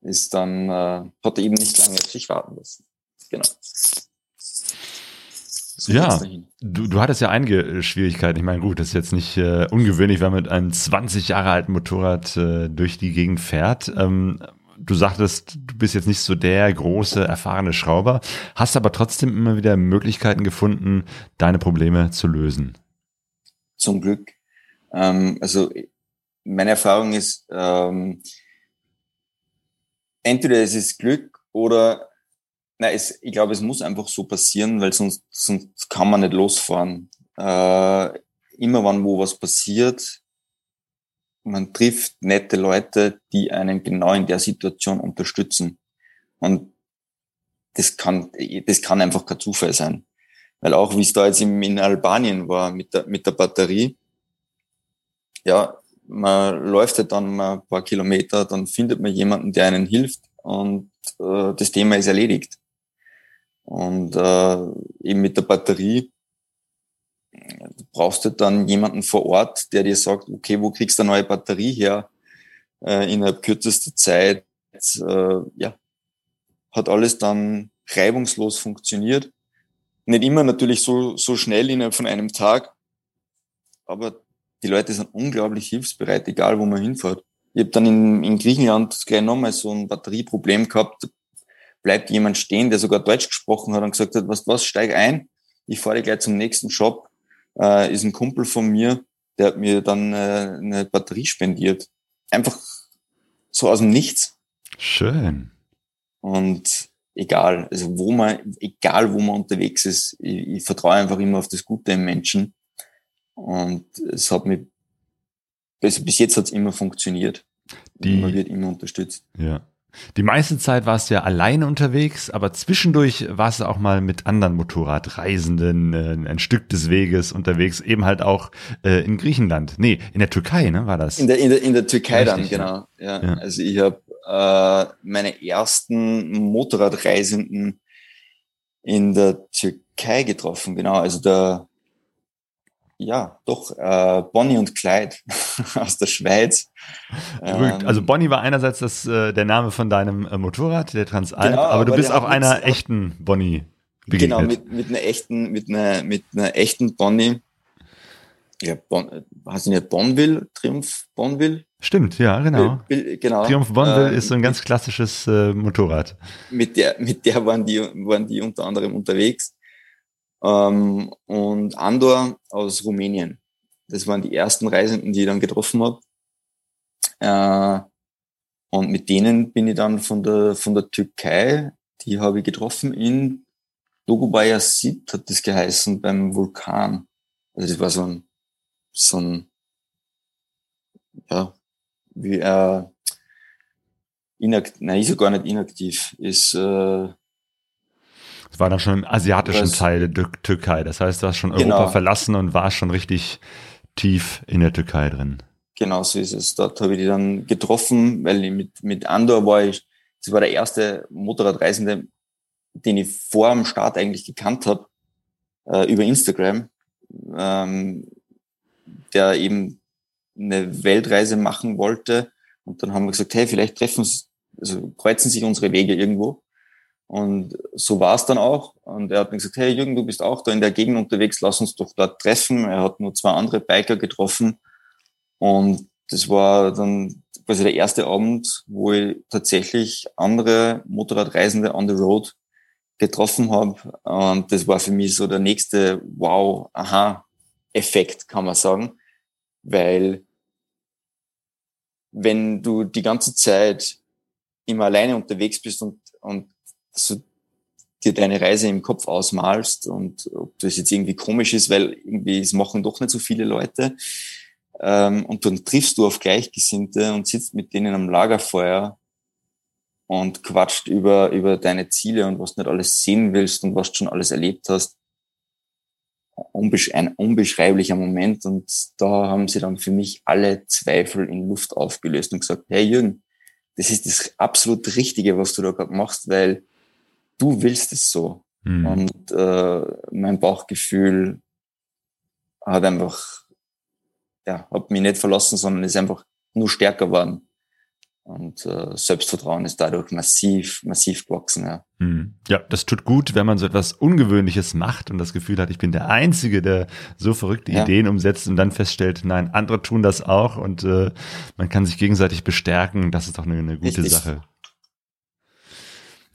ist dann, äh, hat er eben nicht lange auf sich warten lassen. Genau. So ja, du, du hattest ja einige äh, Schwierigkeiten. Ich meine, gut, das ist jetzt nicht äh, ungewöhnlich, wenn man mit einem 20 Jahre alten Motorrad äh, durch die Gegend fährt. Ähm, du sagtest, du bist jetzt nicht so der große, erfahrene Schrauber, hast aber trotzdem immer wieder Möglichkeiten gefunden, deine Probleme zu lösen. Zum Glück. Ähm, also meine Erfahrung ist, ähm, entweder es ist Glück oder na, es, ich glaube, es muss einfach so passieren, weil sonst, sonst kann man nicht losfahren. Äh, immer wann wo was passiert, man trifft nette Leute, die einen genau in der Situation unterstützen. Und das kann, das kann einfach kein Zufall sein. Weil auch wie es da jetzt in Albanien war mit der, mit der Batterie, ja, man läuft halt dann mal ein paar Kilometer, dann findet man jemanden, der einen hilft und äh, das Thema ist erledigt. Und äh, eben mit der Batterie du brauchst du dann jemanden vor Ort, der dir sagt, okay, wo kriegst du eine neue Batterie her? Äh, innerhalb kürzester Zeit, äh, ja, hat alles dann reibungslos funktioniert. Nicht immer natürlich so, so schnell innerhalb von einem Tag, aber die Leute sind unglaublich hilfsbereit, egal wo man hinfährt. Ich habe dann in, in Griechenland gleich nochmal so ein Batterieproblem gehabt. Bleibt jemand stehen, der sogar Deutsch gesprochen hat und gesagt hat, was, was, steig ein, ich fahre gleich zum nächsten Shop. Äh, ist ein Kumpel von mir, der hat mir dann äh, eine Batterie spendiert. Einfach so aus dem Nichts. Schön. Und egal, also wo man, egal wo man unterwegs ist, ich, ich vertraue einfach immer auf das Gute im Menschen. Und es hat mich, also bis jetzt hat es immer funktioniert. Die, man wird immer unterstützt. Ja. Die meiste Zeit warst du ja alleine unterwegs, aber zwischendurch warst du auch mal mit anderen Motorradreisenden äh, ein Stück des Weges unterwegs, eben halt auch äh, in Griechenland. Nee, in der Türkei, ne, war das? In der, in der, in der Türkei Richtig, dann, genau. Ja. ja. Also ich habe äh, meine ersten Motorradreisenden in der Türkei getroffen, genau. Also der ja, doch, äh, Bonnie und Clyde aus der Schweiz. Ähm, also Bonnie war einerseits das, äh, der Name von deinem äh, Motorrad, der Transalp, genau, aber du bist auch einer echten Bonnie begegnet. Genau, mit, mit einer echten, mit einer, mit einer echten Bonnie. Ja, bon, hast du nicht Bonville, Triumph Bonville? Stimmt, ja, genau. genau. Triumph Bonville äh, ist so ein ganz klassisches äh, Motorrad. Mit der, mit der waren die, waren die unter anderem unterwegs ähm, und Andor aus Rumänien. Das waren die ersten Reisenden, die ich dann getroffen habe. Äh, und mit denen bin ich dann von der, von der Türkei, die habe ich getroffen in Dogobaya Sid, hat das geheißen, beim Vulkan. Also das war so ein, so ein, ja, wie, äh, inakt, nein, ist ja gar nicht inaktiv, ist, äh, es war dann schon im asiatischen das, Teil der Türkei. Das heißt, du hast schon genau. Europa verlassen und warst schon richtig tief in der Türkei drin. Genau so ist es. Dort habe ich die dann getroffen, weil ich mit, mit Andor war ich, das war der erste Motorradreisende, den ich vor dem Start eigentlich gekannt habe, äh, über Instagram, ähm, der eben eine Weltreise machen wollte. Und dann haben wir gesagt, hey, vielleicht treffen, also kreuzen sich unsere Wege irgendwo. Und so war es dann auch. Und er hat mir gesagt, hey Jürgen, du bist auch da in der Gegend unterwegs, lass uns doch dort treffen. Er hat nur zwei andere Biker getroffen. Und das war dann quasi der erste Abend, wo ich tatsächlich andere Motorradreisende on the road getroffen habe. Und das war für mich so der nächste Wow, aha, Effekt, kann man sagen. Weil wenn du die ganze Zeit immer alleine unterwegs bist und, und so dir deine Reise im Kopf ausmalst und ob das jetzt irgendwie komisch ist, weil irgendwie es machen doch nicht so viele Leute. Ähm, und dann triffst du auf Gleichgesinnte und sitzt mit denen am Lagerfeuer und quatscht über, über deine Ziele und was du nicht alles sehen willst und was du schon alles erlebt hast. Ein unbeschreiblicher Moment und da haben sie dann für mich alle Zweifel in Luft aufgelöst und gesagt, hey Jürgen, das ist das absolut Richtige, was du da gerade machst, weil du willst es so. Mhm. Und äh, mein Bauchgefühl hat einfach, ja, hat mich nicht verlassen, sondern ist einfach nur stärker geworden. Und äh, Selbstvertrauen ist dadurch massiv, massiv gewachsen. Ja. Hm. ja, das tut gut, wenn man so etwas Ungewöhnliches macht und das Gefühl hat, ich bin der Einzige, der so verrückte ja. Ideen umsetzt und dann feststellt, nein, andere tun das auch und äh, man kann sich gegenseitig bestärken. Das ist doch eine, eine gute Richtig. Sache.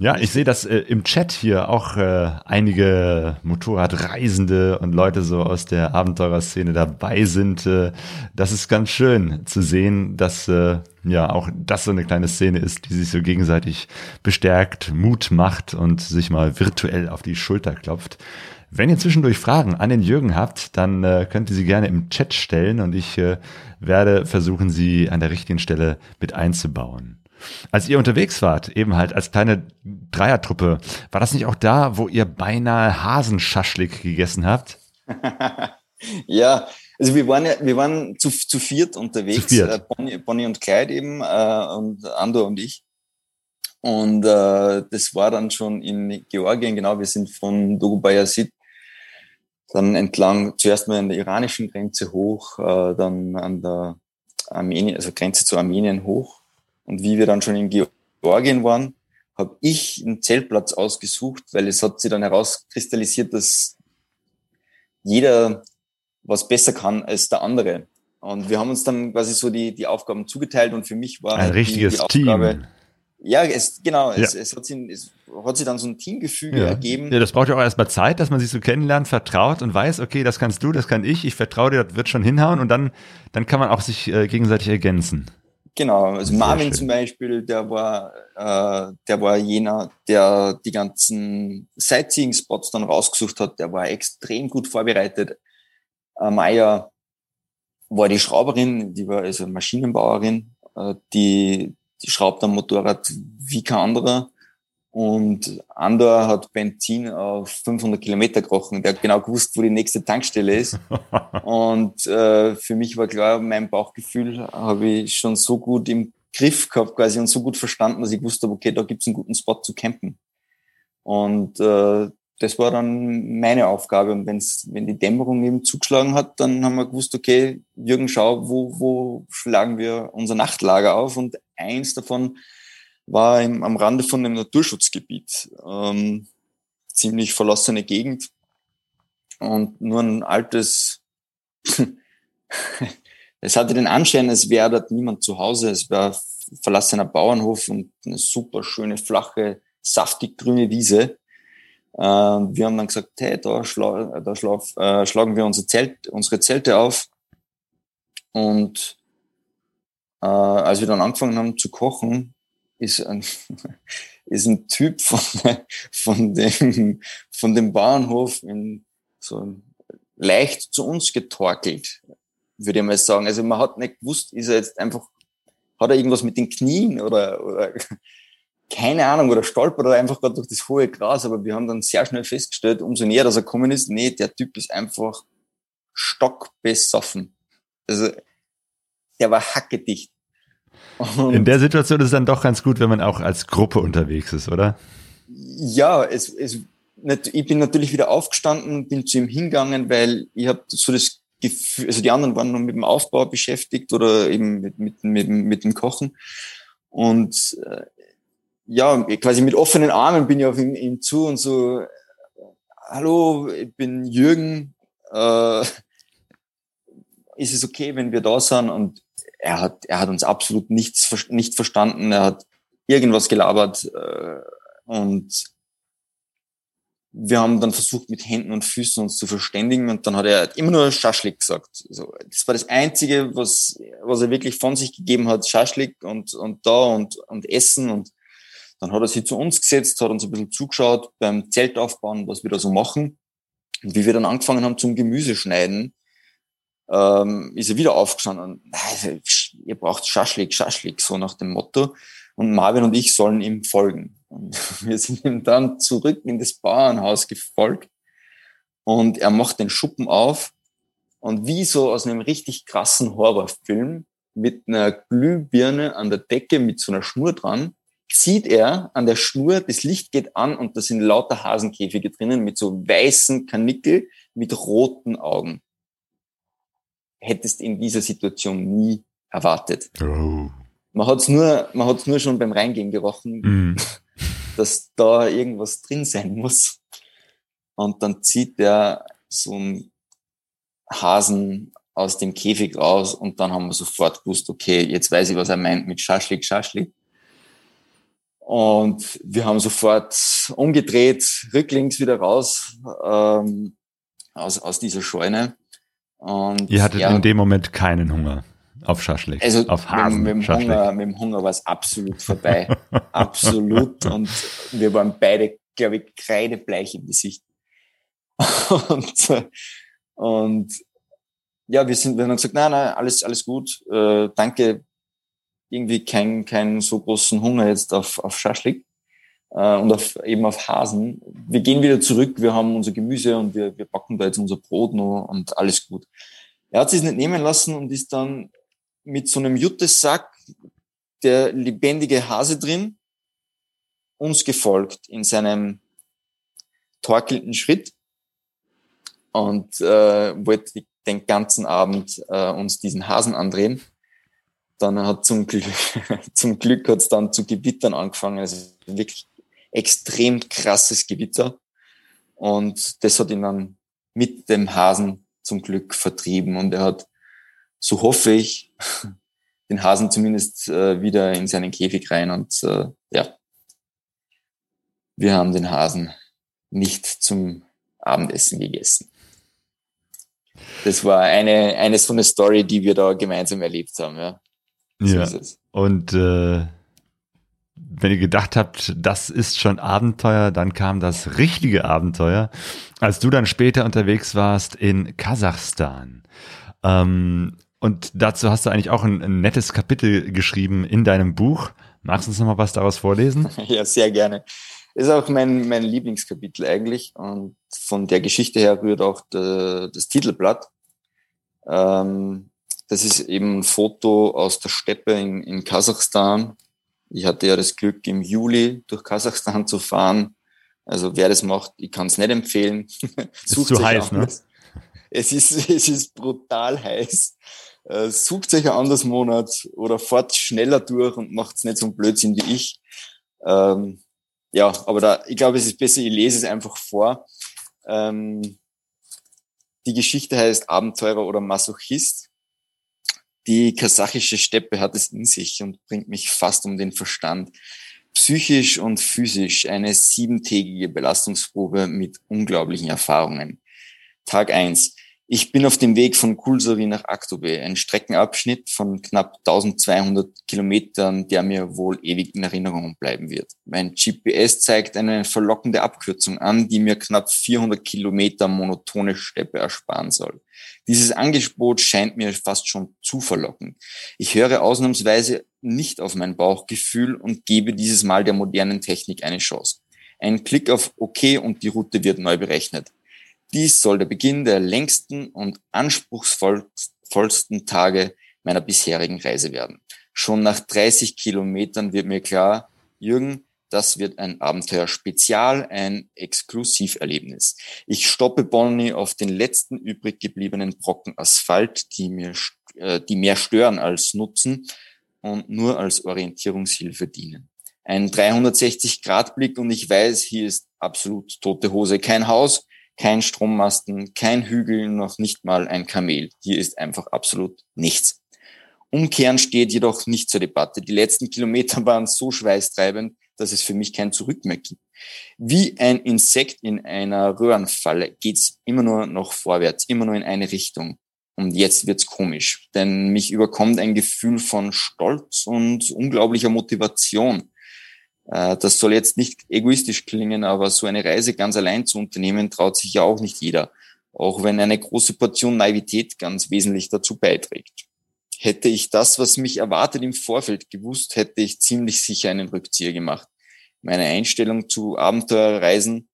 Ja, ich sehe, dass äh, im Chat hier auch äh, einige Motorradreisende und Leute so aus der Abenteurerszene dabei sind. Äh, das ist ganz schön zu sehen, dass äh, ja auch das so eine kleine Szene ist, die sich so gegenseitig bestärkt, Mut macht und sich mal virtuell auf die Schulter klopft. Wenn ihr zwischendurch Fragen an den Jürgen habt, dann äh, könnt ihr sie gerne im Chat stellen und ich äh, werde versuchen, sie an der richtigen Stelle mit einzubauen. Als ihr unterwegs wart, eben halt als kleine Dreiertruppe, war das nicht auch da, wo ihr beinahe Hasenschaschlik gegessen habt? ja, also wir waren ja, wir waren zu, zu viert unterwegs, zu viert. Äh, Bonnie, Bonnie, und Clyde eben äh, und Andor und ich. Und äh, das war dann schon in Georgien, genau, wir sind von Dogobayasit dann entlang, zuerst mal an der iranischen Grenze hoch, äh, dann an der Armenien, also Grenze zu Armenien hoch und wie wir dann schon in Georgien waren, habe ich einen Zeltplatz ausgesucht, weil es hat sich dann herauskristallisiert, dass jeder was besser kann als der andere. Und wir haben uns dann quasi so die, die Aufgaben zugeteilt und für mich war ein halt richtiges die, die Aufgabe, Team. Ja, es, genau, ja. Es, es, hat sich, es hat sich dann so ein Teamgefüge ja. ergeben. Ja, das braucht ja auch erstmal Zeit, dass man sich so kennenlernt, vertraut und weiß, okay, das kannst du, das kann ich, ich vertraue dir, das wird schon hinhauen und dann, dann kann man auch sich äh, gegenseitig ergänzen. Genau, also Marvin zum Beispiel, der war, äh, der war jener, der die ganzen Sightseeing-Spots dann rausgesucht hat. Der war extrem gut vorbereitet. Äh, Maya war die Schrauberin, die war also Maschinenbauerin, äh, die, schraubt am Motorrad wie kein anderer. Und Andor hat Benzin auf 500 Kilometer gekrochen. Der hat genau gewusst, wo die nächste Tankstelle ist. und äh, für mich war klar, mein Bauchgefühl habe ich schon so gut im Griff gehabt quasi und so gut verstanden, dass ich wusste, okay, da gibt's einen guten Spot zu campen. Und äh, das war dann meine Aufgabe. Und wenn's, wenn die Dämmerung eben zugeschlagen hat, dann haben wir gewusst, okay, Jürgen, schau, wo, wo schlagen wir unser Nachtlager auf? Und eins davon war im, am Rande von einem Naturschutzgebiet. Ähm, ziemlich verlassene Gegend. Und nur ein altes, es hatte den Anschein, es wäre dort niemand zu Hause. Es war verlassener Bauernhof und eine super schöne, flache, saftig grüne Wiese. Äh, wir haben dann gesagt, hey, da, schla da schlaf, äh, schlagen wir unser Zelt, unsere Zelte auf. Und äh, als wir dann angefangen haben zu kochen, ist ein, ist ein Typ von, von, dem, von dem Bauernhof in so leicht zu uns getorkelt, würde ich mal sagen. Also man hat nicht gewusst, ist er jetzt einfach, hat er irgendwas mit den Knien oder, oder keine Ahnung, oder stolpert er einfach gerade durch das hohe Gras, aber wir haben dann sehr schnell festgestellt, umso näher dass er gekommen ist, nee, der Typ ist einfach stockbesoffen. Also, der war hackedicht. Und In der Situation ist es dann doch ganz gut, wenn man auch als Gruppe unterwegs ist, oder? Ja, es, es, ich bin natürlich wieder aufgestanden, bin zu ihm hingegangen, weil ich habe so das Gefühl, also die anderen waren noch mit dem Aufbau beschäftigt oder eben mit, mit, mit, mit dem Kochen. Und äh, ja, quasi mit offenen Armen bin ich auf ihn, ihm zu und so, hallo, ich bin Jürgen, äh, ist es okay, wenn wir da sind? Und er hat, er hat uns absolut nichts nicht verstanden. Er hat irgendwas gelabert äh, und wir haben dann versucht, mit Händen und Füßen uns zu verständigen und dann hat er immer nur Schaschlik gesagt. Also, das war das Einzige, was, was er wirklich von sich gegeben hat, Schaschlik und, und da und, und Essen und dann hat er sich zu uns gesetzt, hat uns ein bisschen zugeschaut beim Zeltaufbauen, was wir da so machen. Und wie wir dann angefangen haben zum Gemüseschneiden, ähm, ist er wieder aufgestanden. Also, ihr braucht Schaschlik, Schaschlik, so nach dem Motto. Und Marvin und ich sollen ihm folgen. Und wir sind ihm dann zurück in das Bauernhaus gefolgt. Und er macht den Schuppen auf. Und wie so aus einem richtig krassen Horrorfilm mit einer Glühbirne an der Decke mit so einer Schnur dran, zieht er an der Schnur, das Licht geht an und da sind lauter Hasenkäfige drinnen mit so weißen Kanickel mit roten Augen. Hättest in dieser Situation nie erwartet. Oh. Man hat's nur, man hat's nur schon beim Reingehen gerochen, mm. dass da irgendwas drin sein muss. Und dann zieht er so einen Hasen aus dem Käfig raus und dann haben wir sofort gewusst, okay, jetzt weiß ich, was er meint mit Schaschlik, Schaschlik. Und wir haben sofort umgedreht, rücklings wieder raus ähm, aus, aus dieser Scheune. Und Ihr hattet ja, in dem Moment keinen Hunger auf Schaschlik, also auf Hasen. Mit, mit, dem Hunger, mit dem Hunger war es absolut vorbei. absolut. Und wir waren beide, glaube ich, kreidebleich im Gesicht. und, und ja, wir sind, wir haben gesagt, nein, nein, alles, alles gut. Äh, danke, irgendwie keinen keinen so großen Hunger jetzt auf, auf Schaschlik äh, und auf, eben auf Hasen. Wir gehen wieder zurück, wir haben unser Gemüse und wir, wir backen da jetzt unser Brot noch und alles gut. Er hat sich nicht nehmen lassen und ist dann mit so einem Juttesack, der lebendige Hase drin, uns gefolgt in seinem torkelnden Schritt und äh, wollte den ganzen Abend äh, uns diesen Hasen andrehen dann hat zum Glück, zum Glück hat es dann zu Gewittern angefangen. Also wirklich extrem krasses Gewitter. Und das hat ihn dann mit dem Hasen zum Glück vertrieben. Und er hat, so hoffe ich, den Hasen zumindest äh, wieder in seinen Käfig rein. Und äh, ja, wir haben den Hasen nicht zum Abendessen gegessen. Das war eine, eines von der Story, die wir da gemeinsam erlebt haben. Ja. So ja. Und äh, wenn ihr gedacht habt, das ist schon Abenteuer, dann kam das richtige Abenteuer, als du dann später unterwegs warst in Kasachstan. Ähm, und dazu hast du eigentlich auch ein, ein nettes Kapitel geschrieben in deinem Buch. Magst du uns noch mal was daraus vorlesen? ja, sehr gerne. Ist auch mein, mein Lieblingskapitel eigentlich. Und von der Geschichte her rührt auch de, das Titelblatt. Ähm, das ist eben ein Foto aus der Steppe in, in Kasachstan. Ich hatte ja das Glück, im Juli durch Kasachstan zu fahren. Also wer das macht, ich kann es nicht empfehlen. Ist zu heiß, ne? Es ist, es ist brutal heiß. Äh, sucht euch ein anderes Monat oder fahrt schneller durch und macht nicht so einen Blödsinn wie ich. Ähm, ja, aber da, ich glaube, es ist besser, ich lese es einfach vor. Ähm, die Geschichte heißt Abenteurer oder Masochist. Die kasachische Steppe hat es in sich und bringt mich fast um den Verstand. Psychisch und physisch eine siebentägige Belastungsprobe mit unglaublichen Erfahrungen. Tag eins ich bin auf dem Weg von Kulsori nach Aktobe, ein Streckenabschnitt von knapp 1200 Kilometern, der mir wohl ewig in Erinnerung bleiben wird. Mein GPS zeigt eine verlockende Abkürzung an, die mir knapp 400 Kilometer monotone Steppe ersparen soll. Dieses Angebot scheint mir fast schon zu verlockend. Ich höre ausnahmsweise nicht auf mein Bauchgefühl und gebe dieses Mal der modernen Technik eine Chance. Ein Klick auf OK und die Route wird neu berechnet. Dies soll der Beginn der längsten und anspruchsvollsten Tage meiner bisherigen Reise werden. Schon nach 30 Kilometern wird mir klar, Jürgen, das wird ein Abenteuer-Spezial, ein Exklusiverlebnis. Ich stoppe Bonnie auf den letzten übrig gebliebenen Brocken Asphalt, die mir, äh, die mehr stören als nutzen und nur als Orientierungshilfe dienen. Ein 360-Grad-Blick und ich weiß, hier ist absolut tote Hose. Kein Haus, kein Strommasten, kein Hügel, noch nicht mal ein Kamel. Hier ist einfach absolut nichts. Umkehren steht jedoch nicht zur Debatte. Die letzten Kilometer waren so schweißtreibend, dass es für mich kein Zurück mehr gibt. Wie ein Insekt in einer Röhrenfalle geht's immer nur noch vorwärts, immer nur in eine Richtung. Und jetzt wird's komisch, denn mich überkommt ein Gefühl von Stolz und unglaublicher Motivation. Äh, das soll jetzt nicht egoistisch klingen, aber so eine Reise ganz allein zu unternehmen, traut sich ja auch nicht jeder. Auch wenn eine große Portion Naivität ganz wesentlich dazu beiträgt. Hätte ich das, was mich erwartet im Vorfeld gewusst, hätte ich ziemlich sicher einen Rückzieher gemacht. Meine Einstellung zu Abenteuerreisen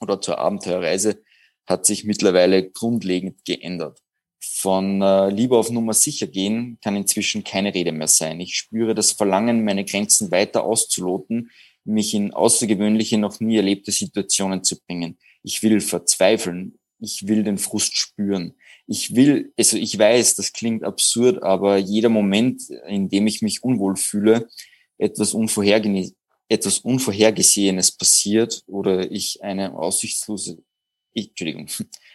oder zur Abenteuerreise hat sich mittlerweile grundlegend geändert. Von äh, lieber auf Nummer sicher gehen kann inzwischen keine Rede mehr sein. Ich spüre das Verlangen, meine Grenzen weiter auszuloten, mich in außergewöhnliche, noch nie erlebte Situationen zu bringen. Ich will verzweifeln. Ich will den Frust spüren. Ich will, also ich weiß, das klingt absurd, aber jeder Moment, in dem ich mich unwohl fühle, etwas, Unvorherge etwas Unvorhergesehenes passiert oder ich eine aussichtslose, ich, Entschuldigung,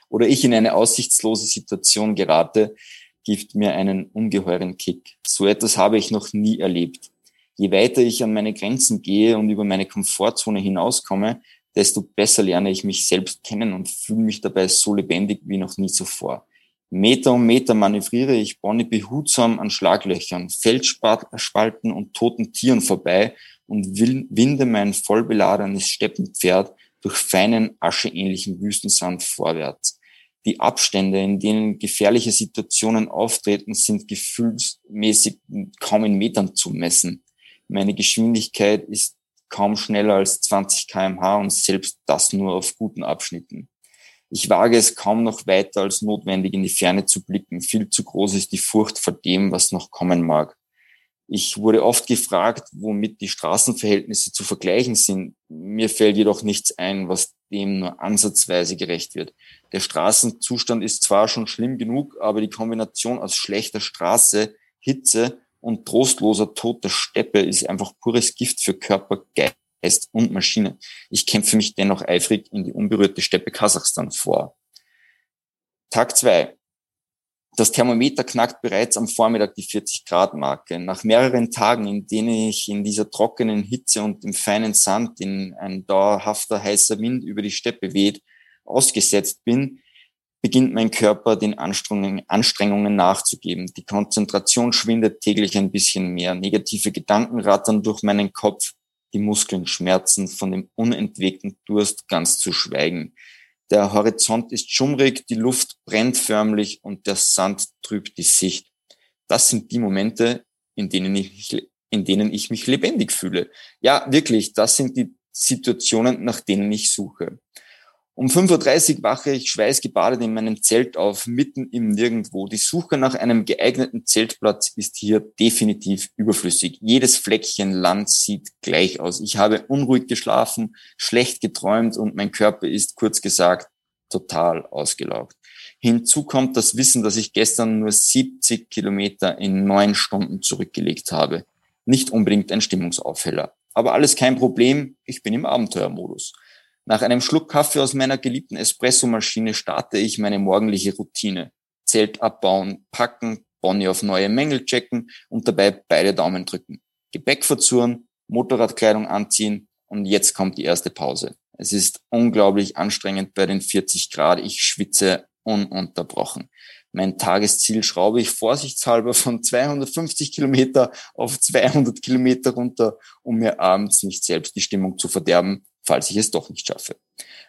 oder ich in eine aussichtslose Situation gerate, gibt mir einen ungeheuren Kick. So etwas habe ich noch nie erlebt. Je weiter ich an meine Grenzen gehe und über meine Komfortzone hinauskomme, desto besser lerne ich mich selbst kennen und fühle mich dabei so lebendig wie noch nie zuvor. Meter um Meter manövriere ich Bonnie behutsam an Schlaglöchern, Felsspalten und toten Tieren vorbei und winde mein vollbeladenes Steppenpferd durch feinen, ascheähnlichen Wüstensand vorwärts. Die Abstände, in denen gefährliche Situationen auftreten, sind gefühlsmäßig kaum in Metern zu messen. Meine Geschwindigkeit ist kaum schneller als 20 kmh und selbst das nur auf guten Abschnitten. Ich wage es kaum noch weiter als notwendig in die Ferne zu blicken. Viel zu groß ist die Furcht vor dem, was noch kommen mag. Ich wurde oft gefragt, womit die Straßenverhältnisse zu vergleichen sind. Mir fällt jedoch nichts ein, was dem nur ansatzweise gerecht wird. Der Straßenzustand ist zwar schon schlimm genug, aber die Kombination aus schlechter Straße, Hitze und trostloser toter Steppe ist einfach pures Gift für Körper, Geist und Maschine. Ich kämpfe mich dennoch eifrig in die unberührte Steppe Kasachstan vor. Tag zwei. Das Thermometer knackt bereits am Vormittag die 40 Grad Marke. Nach mehreren Tagen, in denen ich in dieser trockenen Hitze und im feinen Sand, in ein dauerhafter heißer Wind über die Steppe weht, ausgesetzt bin, beginnt mein Körper den Anstrengungen nachzugeben. Die Konzentration schwindet täglich ein bisschen mehr. Negative Gedanken rattern durch meinen Kopf. Die Muskeln schmerzen von dem unentwegten Durst ganz zu schweigen. Der Horizont ist schummrig, die Luft brennt förmlich und der Sand trübt die Sicht. Das sind die Momente, in denen ich, in denen ich mich lebendig fühle. Ja, wirklich, das sind die Situationen, nach denen ich suche. Um 5.30 Uhr wache ich schweißgebadet in meinem Zelt auf, mitten im Nirgendwo. Die Suche nach einem geeigneten Zeltplatz ist hier definitiv überflüssig. Jedes Fleckchen Land sieht gleich aus. Ich habe unruhig geschlafen, schlecht geträumt und mein Körper ist, kurz gesagt, total ausgelaugt. Hinzu kommt das Wissen, dass ich gestern nur 70 Kilometer in neun Stunden zurückgelegt habe. Nicht unbedingt ein Stimmungsaufheller. Aber alles kein Problem, ich bin im Abenteuermodus. Nach einem Schluck Kaffee aus meiner geliebten Espressomaschine starte ich meine morgendliche Routine. Zelt abbauen, packen, Bonnie auf neue Mängel checken und dabei beide Daumen drücken. Gepäck verzuren, Motorradkleidung anziehen und jetzt kommt die erste Pause. Es ist unglaublich anstrengend bei den 40 Grad. Ich schwitze ununterbrochen. Mein Tagesziel schraube ich vorsichtshalber von 250 Kilometer auf 200 Kilometer runter, um mir abends nicht selbst die Stimmung zu verderben, falls ich es doch nicht schaffe.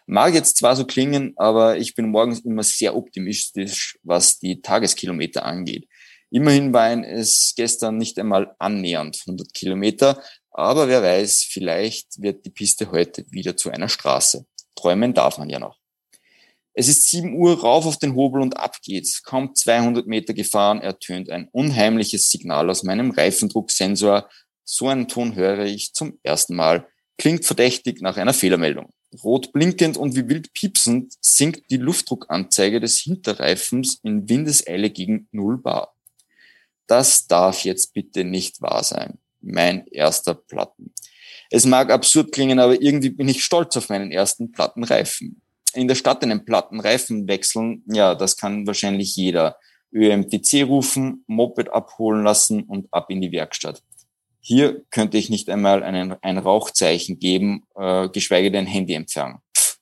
Mag jetzt zwar so klingen, aber ich bin morgens immer sehr optimistisch, was die Tageskilometer angeht. Immerhin waren es gestern nicht einmal annähernd 100 Kilometer, aber wer weiß, vielleicht wird die Piste heute wieder zu einer Straße. Träumen darf man ja noch. Es ist 7 Uhr, rauf auf den Hobel und ab geht's. Kaum 200 Meter gefahren, ertönt ein unheimliches Signal aus meinem Reifendrucksensor. So einen Ton höre ich zum ersten Mal. Klingt verdächtig nach einer Fehlermeldung. Rot blinkend und wie wild piepsend sinkt die Luftdruckanzeige des Hinterreifens in Windeseile gegen 0 Bar. Das darf jetzt bitte nicht wahr sein. Mein erster Platten. Es mag absurd klingen, aber irgendwie bin ich stolz auf meinen ersten Plattenreifen in der Stadt einen platten Reifen wechseln, ja, das kann wahrscheinlich jeder. ÖMTC rufen, Moped abholen lassen und ab in die Werkstatt. Hier könnte ich nicht einmal einen, ein Rauchzeichen geben, äh, geschweige denn Handyempfang. Pff,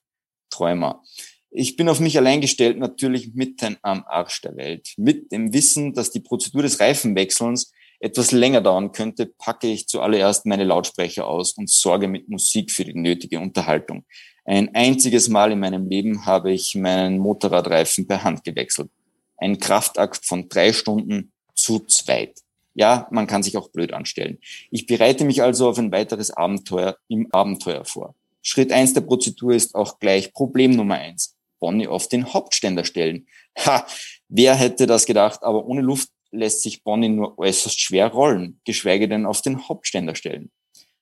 Träumer. Ich bin auf mich allein gestellt, natürlich mitten am Arsch der Welt. Mit dem Wissen, dass die Prozedur des Reifenwechselns etwas länger dauern könnte, packe ich zuallererst meine Lautsprecher aus und sorge mit Musik für die nötige Unterhaltung. Ein einziges Mal in meinem Leben habe ich meinen Motorradreifen per Hand gewechselt. Ein Kraftakt von drei Stunden zu zweit. Ja, man kann sich auch blöd anstellen. Ich bereite mich also auf ein weiteres Abenteuer im Abenteuer vor. Schritt eins der Prozedur ist auch gleich Problem Nummer eins. Bonnie auf den Hauptständer stellen. Ha, wer hätte das gedacht, aber ohne Luft lässt sich Bonnie nur äußerst schwer rollen, geschweige denn auf den Hauptständer stellen.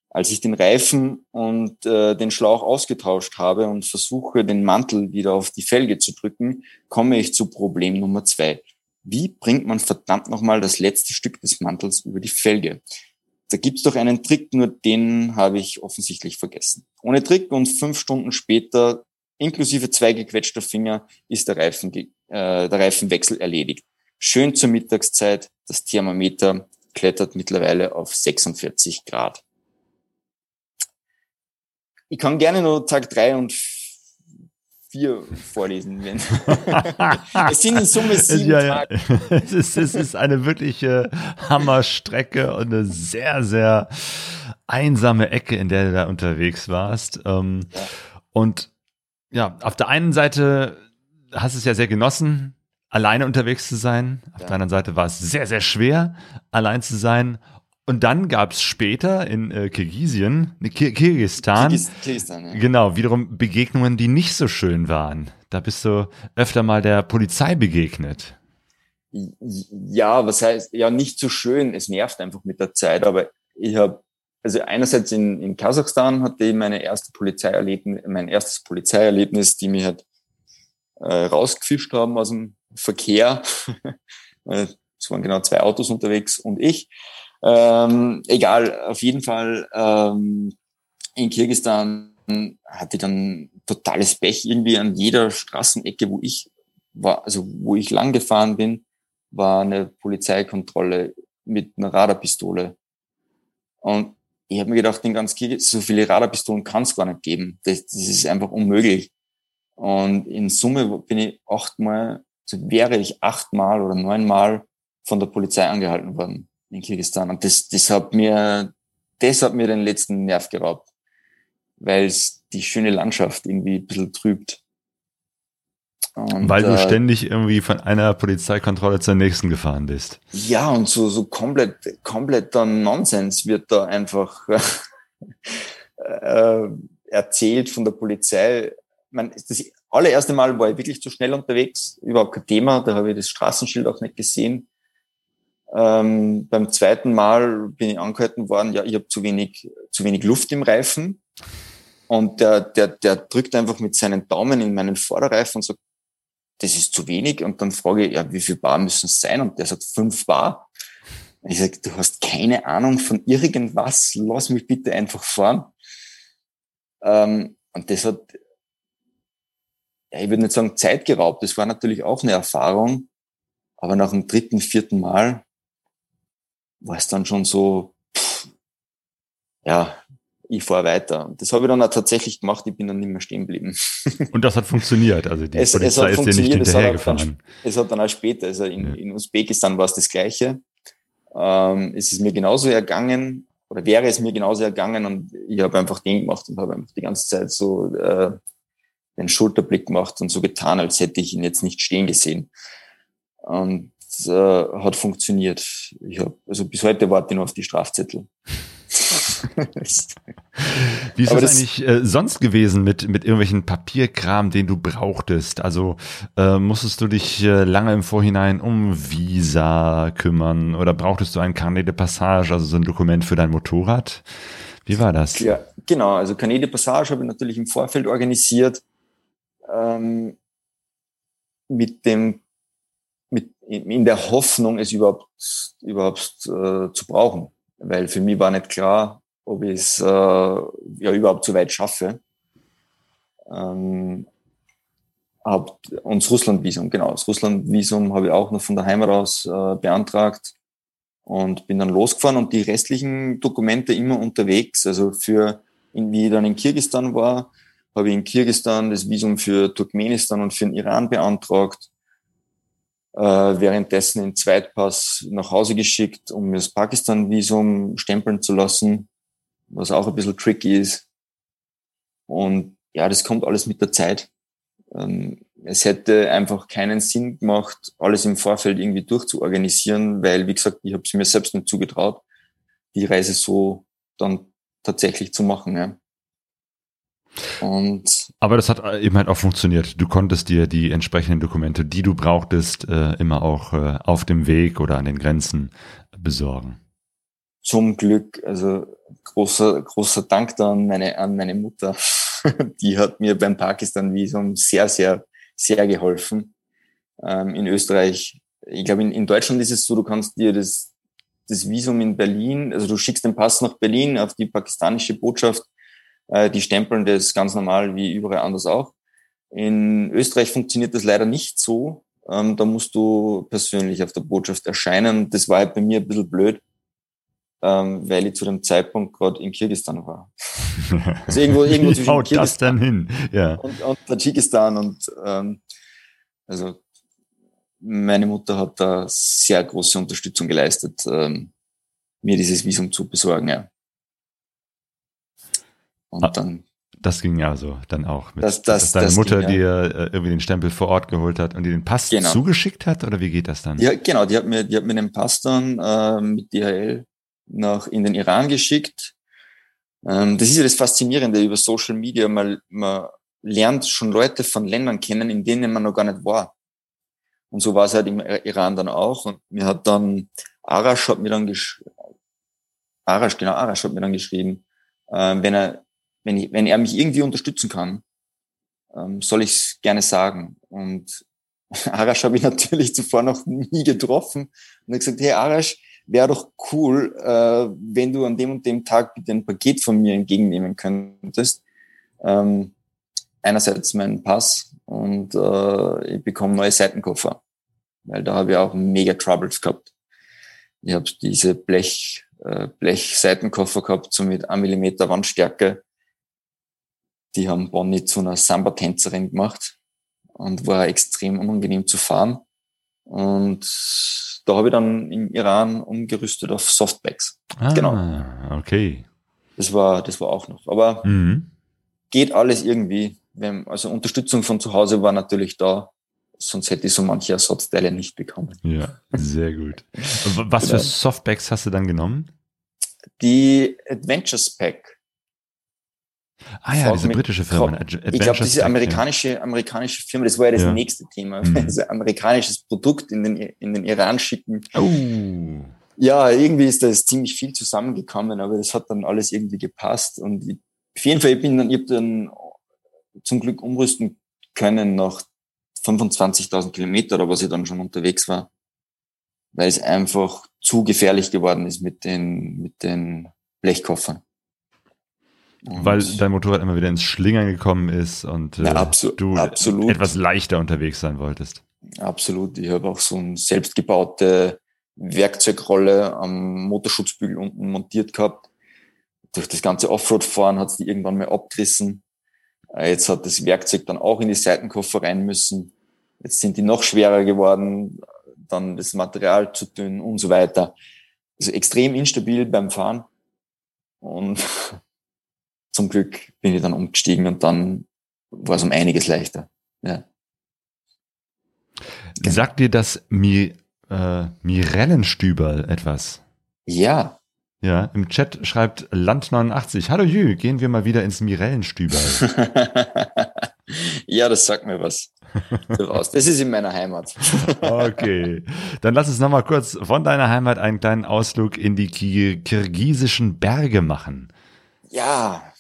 Als ich den Reifen und äh, den Schlauch ausgetauscht habe und versuche, den Mantel wieder auf die Felge zu drücken, komme ich zu Problem Nummer zwei. Wie bringt man verdammt nochmal das letzte Stück des Mantels über die Felge? Da gibt's doch einen Trick, nur den habe ich offensichtlich vergessen. Ohne Trick und fünf Stunden später, inklusive zwei gequetschter Finger, ist der, Reifen, äh, der Reifenwechsel erledigt. Schön zur Mittagszeit, das Thermometer klettert mittlerweile auf 46 Grad. Ich kann gerne nur Tag drei und vier vorlesen. Wenn. es sind in Summe sieben ja, ja. Tage. Es ist, es ist eine wirkliche Hammerstrecke und eine sehr, sehr einsame Ecke, in der du da unterwegs warst. Ähm, ja. Und ja, auf der einen Seite hast du es ja sehr genossen, alleine unterwegs zu sein. Auf der anderen Seite war es sehr, sehr schwer, allein zu sein. Und dann gab es später in äh, Kirgisien, ne, Kir Kirgistan, Kirgis Kirgistan ja. genau, wiederum Begegnungen, die nicht so schön waren. Da bist du öfter mal der Polizei begegnet. Ja, was heißt, ja, nicht so schön, es nervt einfach mit der Zeit, aber ich habe, also einerseits in, in Kasachstan hatte ich meine erste Polizeierlebnis, mein erstes Polizeierlebnis, die mich halt äh, rausgefischt haben aus dem Verkehr. es waren genau zwei Autos unterwegs und ich. Ähm, egal, auf jeden Fall ähm, in Kirgistan hatte ich dann totales Pech irgendwie an jeder Straßenecke, wo ich war, also wo ich lang gefahren bin, war eine Polizeikontrolle mit einer Radarpistole. Und ich habe mir gedacht, in ganz Kirgistan, so viele Radarpistolen kann es gar nicht geben. Das, das ist einfach unmöglich. Und in Summe bin ich achtmal, also wäre ich achtmal oder neunmal von der Polizei angehalten worden in Kirgisistan. Und das, das hat mir, das hat mir den letzten Nerv geraubt, weil es die schöne Landschaft irgendwie ein bisschen trübt. Und, Weil du äh, ständig irgendwie von einer Polizeikontrolle zur nächsten gefahren bist. Ja, und so, so komplett, kompletter Nonsens wird da einfach äh, erzählt von der Polizei. Man, das allererste Mal war ich wirklich zu schnell unterwegs, überhaupt kein Thema, da habe ich das Straßenschild auch nicht gesehen. Ähm, beim zweiten Mal bin ich angehalten worden, ja, ich habe zu wenig, zu wenig Luft im Reifen. Und der, der, der drückt einfach mit seinen Daumen in meinen Vorderreifen und sagt, das ist zu wenig. Und dann frage ich, ja, wie viel Bar müssen es sein? Und der sagt, fünf Bar. Und ich sage, du hast keine Ahnung von irgendwas, lass mich bitte einfach fahren. Ähm, und das hat, ja, ich würde nicht sagen Zeit geraubt, das war natürlich auch eine Erfahrung. Aber nach dem dritten, vierten Mal war es dann schon so, pff, ja, ich fahre weiter. Das habe ich dann auch tatsächlich gemacht, ich bin dann nicht mehr stehen geblieben. Und das hat funktioniert, also die es, Polizei es ist dir nicht hinterhergefahren. Es, es hat dann auch später, also in, ja. in Usbekistan war es das Gleiche. Ähm, ist es mir genauso ergangen, oder wäre es mir genauso ergangen und ich habe einfach den gemacht und habe einfach die ganze Zeit so äh, den Schulterblick gemacht und so getan, als hätte ich ihn jetzt nicht stehen gesehen. Und äh, hat funktioniert. Ich hab, also bis heute warte ich nur auf die Strafzettel. Wie ist Aber das, eigentlich äh, sonst gewesen mit, mit irgendwelchen Papierkram, den du brauchtest? Also äh, musstest du dich äh, lange im Vorhinein um Visa kümmern oder brauchtest du ein Carnet de Passage, also so ein Dokument für dein Motorrad? Wie war das? Ja, genau, also Carnet de Passage habe ich natürlich im Vorfeld organisiert ähm, mit dem in der Hoffnung, es überhaupt, überhaupt äh, zu brauchen. Weil für mich war nicht klar, ob ich es äh, ja überhaupt so weit schaffe. Ähm, und das Russland-Visum, genau. Das Russland-Visum habe ich auch noch von der Heimat aus äh, beantragt und bin dann losgefahren und die restlichen Dokumente immer unterwegs. Also für, wie ich dann in Kirgistan war, habe ich in Kirgistan das Visum für Turkmenistan und für den Iran beantragt. Äh, währenddessen den Zweitpass nach Hause geschickt, um mir das Pakistan-Visum stempeln zu lassen was auch ein bisschen tricky ist. Und ja, das kommt alles mit der Zeit. Ähm, es hätte einfach keinen Sinn gemacht, alles im Vorfeld irgendwie durchzuorganisieren, weil, wie gesagt, ich habe es mir selbst nicht zugetraut, die Reise so dann tatsächlich zu machen. Ja. Und Aber das hat eben halt auch funktioniert. Du konntest dir die entsprechenden Dokumente, die du brauchtest, äh, immer auch äh, auf dem Weg oder an den Grenzen besorgen zum Glück, also großer, großer Dank da an meine, an meine Mutter. Die hat mir beim Pakistan-Visum sehr, sehr, sehr geholfen. Ähm, in Österreich, ich glaube, in, in Deutschland ist es so, du kannst dir das, das Visum in Berlin, also du schickst den Pass nach Berlin auf die pakistanische Botschaft, äh, die stempeln das ganz normal wie überall anders auch. In Österreich funktioniert das leider nicht so. Ähm, da musst du persönlich auf der Botschaft erscheinen. Das war halt bei mir ein bisschen blöd ähm, weil ich zu dem Zeitpunkt gerade in Kirgistan war. Also irgendwo, irgendwo zwischen Kirgistan das dann hin? Ja. Und, und Tadschikistan und ähm, also meine Mutter hat da sehr große Unterstützung geleistet, ähm, mir dieses Visum zu besorgen. Ja. Und ah, dann. Das ging ja so dann auch. Mit, das, das, dass deine das Mutter ging, dir äh, irgendwie den Stempel vor Ort geholt hat und dir den Pass genau. zugeschickt hat oder wie geht das dann? Ja, genau. Die hat mir, die hat mir den Pass dann äh, mit DHL nach, in den Iran geschickt. Ähm, das ist ja das Faszinierende über Social Media. Man, man lernt schon Leute von Ländern kennen, in denen man noch gar nicht war. Und so war es halt im Iran dann auch. Und mir hat dann, Arash hat mir dann geschrieben, Arash, genau, Arash hat mir dann geschrieben, äh, wenn er, wenn ich, wenn er mich irgendwie unterstützen kann, ähm, soll ich es gerne sagen. Und Arash habe ich natürlich zuvor noch nie getroffen und er gesagt, hey Arash, wäre doch cool, äh, wenn du an dem und dem Tag bitte ein Paket von mir entgegennehmen könntest. Ähm, einerseits meinen Pass und äh, ich bekomme neue Seitenkoffer, weil da habe ich auch mega Troubles gehabt. Ich habe diese Blech, äh, Blech-Seitenkoffer gehabt, so mit 1 Millimeter Wandstärke. Die haben Bonnie zu einer Samba-Tänzerin gemacht und war extrem unangenehm zu fahren. Und da habe ich dann im Iran umgerüstet auf Softbacks. Ah, genau. Okay. Das war, das war auch noch. Aber mhm. geht alles irgendwie. Also Unterstützung von zu Hause war natürlich da. sonst hätte ich so manche Ersatzteile nicht bekommen. Ja, sehr gut. Was für Genau. Softbacks hast du dann genommen? Die Adventures Pack. Ah ja, diese britische Firma. Frag- Ad- Ich glaube, diese amerikanische, amerikanische Firma, das war ja das Ja. nächste Thema. Mhm. Also amerikanisches Produkt in den, in den Iran schicken. Ja. Oh. Ja, irgendwie ist da ziemlich viel zusammengekommen, aber das hat dann alles irgendwie gepasst. Und ich, auf jeden Fall, ich bin dann, ich habe dann zum Glück umrüsten können nach 25.000 Kilometer, oder was ich dann schon unterwegs war, weil es einfach zu gefährlich geworden ist mit den, mit den Blechkoffern. Und- Weil dein Motorrad immer wieder ins Schlingern gekommen ist und äh, Ja, abso- du absolut. etwas leichter unterwegs sein wolltest. Absolut. Ich habe auch so eine selbstgebaute Werkzeugrolle am Motorschutzbügel unten montiert gehabt. Durch das ganze Offroad-Fahren hat es die irgendwann mal abgerissen. Äh, Jetzt hat das Werkzeug dann auch in die Seitenkoffer rein müssen. Jetzt sind die noch schwerer geworden, dann das Material zu dünn und so weiter. Also extrem instabil beim Fahren. Und zum Glück bin ich dann umgestiegen und dann war es um einiges leichter. Ja. Genau. Sagt dir das Mi äh, Mirellenstüberl etwas? Ja, Ja, im Chat schreibt Land89, hallo Jü, gehen wir mal wieder ins Mirellenstüberl. ja, das sagt mir was. Das ist in meiner Heimat. Okay, dann lass uns nochmal kurz von deiner Heimat einen kleinen Ausflug in die ki kirgisischen Berge machen. Ja,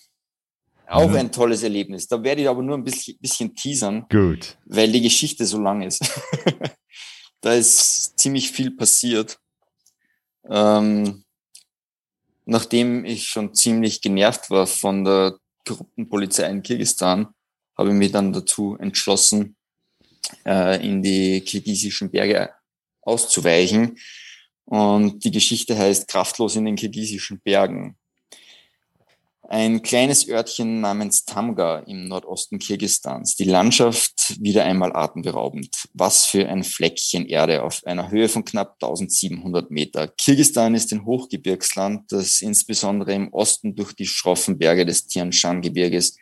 auch Mhm. ein tolles Erlebnis. Da werde ich aber nur ein bisschen, bisschen teasern, Gut. weil die Geschichte so lang ist. da ist ziemlich viel passiert. Ähm, nachdem ich schon ziemlich genervt war von der korrupten Polizei in Kirgistan, habe ich mich dann dazu entschlossen, äh, in die kirgisischen Berge auszuweichen. Und die Geschichte heißt Kraftlos in den kirgisischen Bergen. Ein kleines Örtchen namens Tamga im Nordosten Kirgistans. Die Landschaft wieder einmal atemberaubend. Was für ein Fleckchen Erde auf einer Höhe von knapp 1700 Meter. Kirgistan ist ein Hochgebirgsland, das insbesondere im Osten durch die schroffen Berge des Tian Shan Gebirges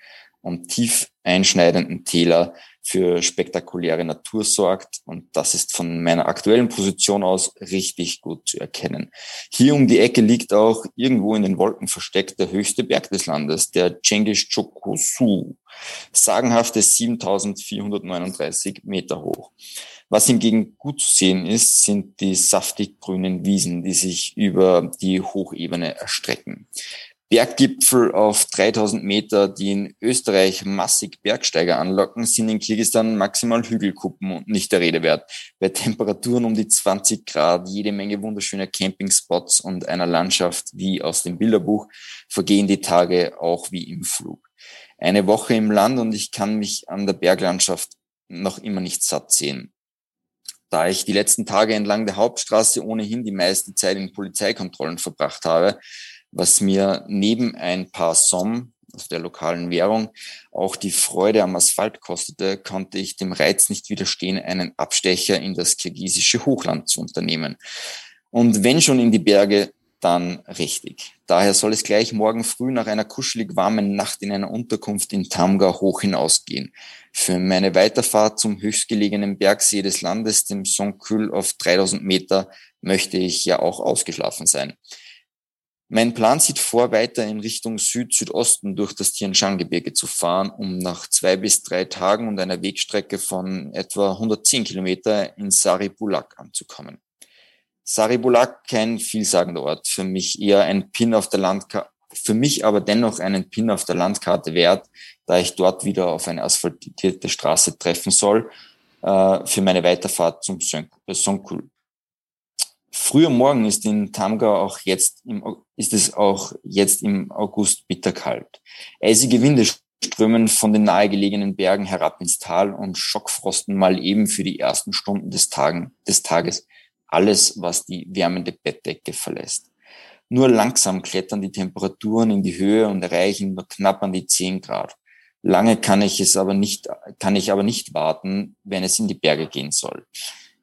und tief einschneidenden Täler für spektakuläre Natur sorgt. Und das ist von meiner aktuellen Position aus richtig gut zu erkennen. Hier um die Ecke liegt auch irgendwo in den Wolken versteckt der höchste Berg des Landes, der Cengiz Chokusu. Sagenhafte 7439 Meter hoch. Was hingegen gut zu sehen ist, sind die saftig grünen Wiesen, die sich über die Hochebene erstrecken. Berggipfel auf 3000 Meter, die in Österreich massig Bergsteiger anlocken, sind in Kirgisistan maximal Hügelkuppen und nicht der Rede wert. Bei Temperaturen um die 20 Grad, jede Menge wunderschöner Campingspots und einer Landschaft wie aus dem Bilderbuch vergehen die Tage auch wie im Flug. Eine Woche im Land und ich kann mich an der Berglandschaft noch immer nicht satt sehen. Da ich die letzten Tage entlang der Hauptstraße ohnehin die meiste Zeit in Polizeikontrollen verbracht habe, was mir neben ein paar Som, also der lokalen Währung, auch die Freude am Asphalt kostete, konnte ich dem Reiz nicht widerstehen, einen Abstecher in das kirgisische Hochland zu unternehmen. Und wenn schon in die Berge, dann richtig. Daher soll es gleich morgen früh nach einer kuschelig warmen Nacht in einer Unterkunft in Tamga hoch hinausgehen. Für meine Weiterfahrt zum höchstgelegenen Bergsee des Landes, dem Songkül auf 3000 Meter, möchte ich ja auch ausgeschlafen sein. Mein Plan sieht vor, weiter in Richtung Süd-Südosten durch das Tian Shan Gebirge zu fahren, um nach zwei bis drei Tagen und einer Wegstrecke von etwa 110 Kilometer in Saribulak anzukommen. Saribulak kein vielsagender Ort, für mich eher ein Pin auf der Landkarte, für mich aber dennoch einen Pin auf der Landkarte wert, da ich dort wieder auf eine asphaltierte Straße treffen soll, äh, für meine Weiterfahrt zum Songkul. Früher Morgen ist in Tamga auch jetzt im, ist es auch jetzt im August bitterkalt. Eisige Winde strömen von den nahegelegenen Bergen herab ins Tal und schockfrosten mal eben für die ersten Stunden des, Tagen, des Tages alles, was die wärmende Bettdecke verlässt. Nur langsam klettern die Temperaturen in die Höhe und erreichen nur knapp an die 10 Grad. Lange kann ich es aber nicht, kann ich aber nicht warten, wenn es in die Berge gehen soll.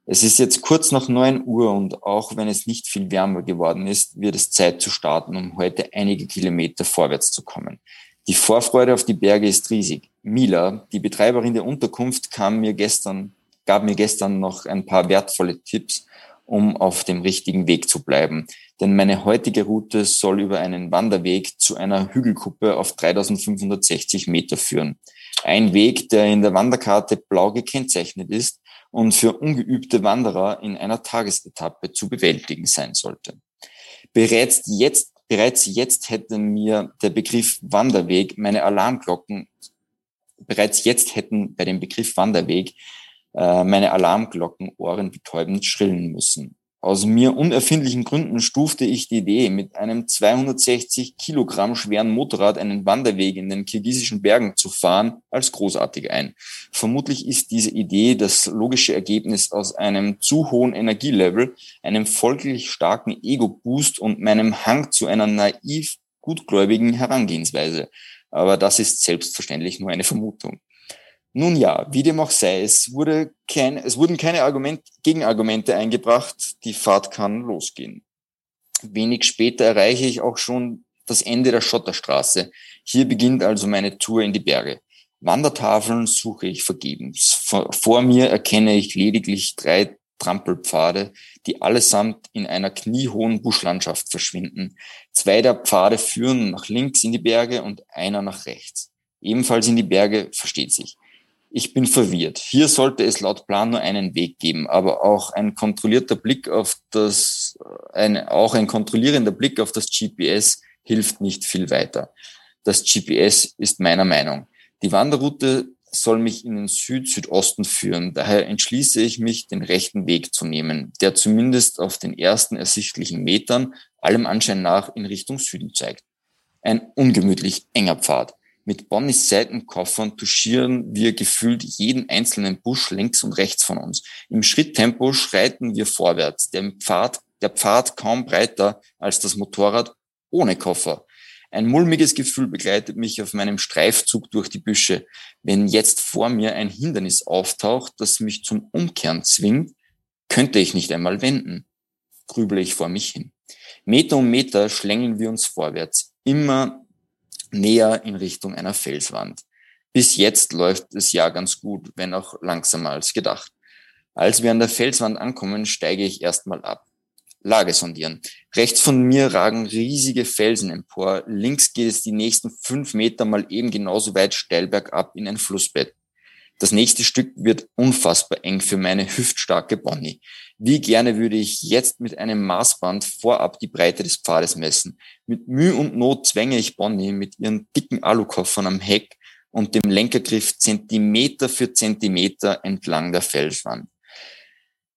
Es ist jetzt kurz nach 9 Uhr und auch wenn es nicht viel wärmer geworden ist, wird es Zeit zu starten, um heute einige Kilometer vorwärts zu kommen. Die Vorfreude auf die Berge ist riesig. Mila, die Betreiberin der Unterkunft, kam mir gestern gab mir gestern noch ein paar wertvolle Tipps, um auf dem richtigen Weg zu bleiben. Denn meine heutige Route soll über einen Wanderweg zu einer Hügelkuppe auf 3560 Meter führen. Ein Weg, der in der Wanderkarte blau gekennzeichnet ist und für ungeübte Wanderer in einer Tagesetappe zu bewältigen sein sollte. Bereits jetzt, bereits jetzt hätte mir der Begriff Wanderweg meine Alarmglocken, bereits jetzt hätten bei dem Begriff Wanderweg äh, meine Alarmglocken ohrenbetäubend schrillen müssen. Aus mir unerfindlichen Gründen stufte ich die Idee, mit einem 260 Kilogramm schweren Motorrad einen Wanderweg in den kirgisischen Bergen zu fahren, als großartig ein. Vermutlich ist diese Idee das logische Ergebnis aus einem zu hohen Energielevel, einem folglich starken Ego-Boost und meinem Hang zu einer naiv gutgläubigen Herangehensweise. Aber das ist selbstverständlich nur eine Vermutung. Nun ja, wie dem auch sei, es, wurde kein, es wurden keine Argument, Gegenargumente eingebracht, die Fahrt kann losgehen. Wenig später erreiche ich auch schon das Ende der Schotterstraße. Hier beginnt also meine Tour in die Berge. Wandertafeln suche ich vergebens. Vor mir erkenne ich lediglich drei Trampelpfade, die allesamt in einer kniehohen Buschlandschaft verschwinden. Zwei der Pfade führen nach links in die Berge und einer nach rechts. Ebenfalls in die Berge versteht sich. Ich bin verwirrt. Hier sollte es laut Plan nur einen Weg geben, aber auch ein kontrollierter Blick auf das, ein, auch ein kontrollierender Blick auf das GPS hilft nicht viel weiter. Das GPS ist meiner Meinung. Die Wanderroute soll mich in den Süd-Südosten führen. Daher entschließe ich mich, den rechten Weg zu nehmen, der zumindest auf den ersten ersichtlichen Metern allem Anschein nach in Richtung Süden zeigt. Ein ungemütlich enger Pfad. Mit Bonnys Seitenkoffern touchieren wir gefühlt jeden einzelnen Busch links und rechts von uns. Im Schritttempo schreiten wir vorwärts. Der Pfad, der Pfad kaum breiter als das Motorrad ohne Koffer. Ein mulmiges Gefühl begleitet mich auf meinem Streifzug durch die Büsche. Wenn jetzt vor mir ein Hindernis auftaucht, das mich zum Umkehren zwingt, könnte ich nicht einmal wenden. Grüble ich vor mich hin. Meter um Meter schlängeln wir uns vorwärts. Immer näher in Richtung einer Felswand. Bis jetzt läuft es ja ganz gut, wenn auch langsamer als gedacht. Als wir an der Felswand ankommen, steige ich erstmal ab. Lage sondieren. Rechts von mir ragen riesige Felsen empor. Links geht es die nächsten fünf Meter mal eben genauso weit steil bergab in ein Flussbett. Das nächste Stück wird unfassbar eng für meine hüftstarke Bonnie. Wie gerne würde ich jetzt mit einem Maßband vorab die Breite des Pfades messen. Mit Mühe und Not zwänge ich Bonnie mit ihren dicken Alukoffern am Heck und dem Lenkergriff Zentimeter für Zentimeter entlang der Felswand.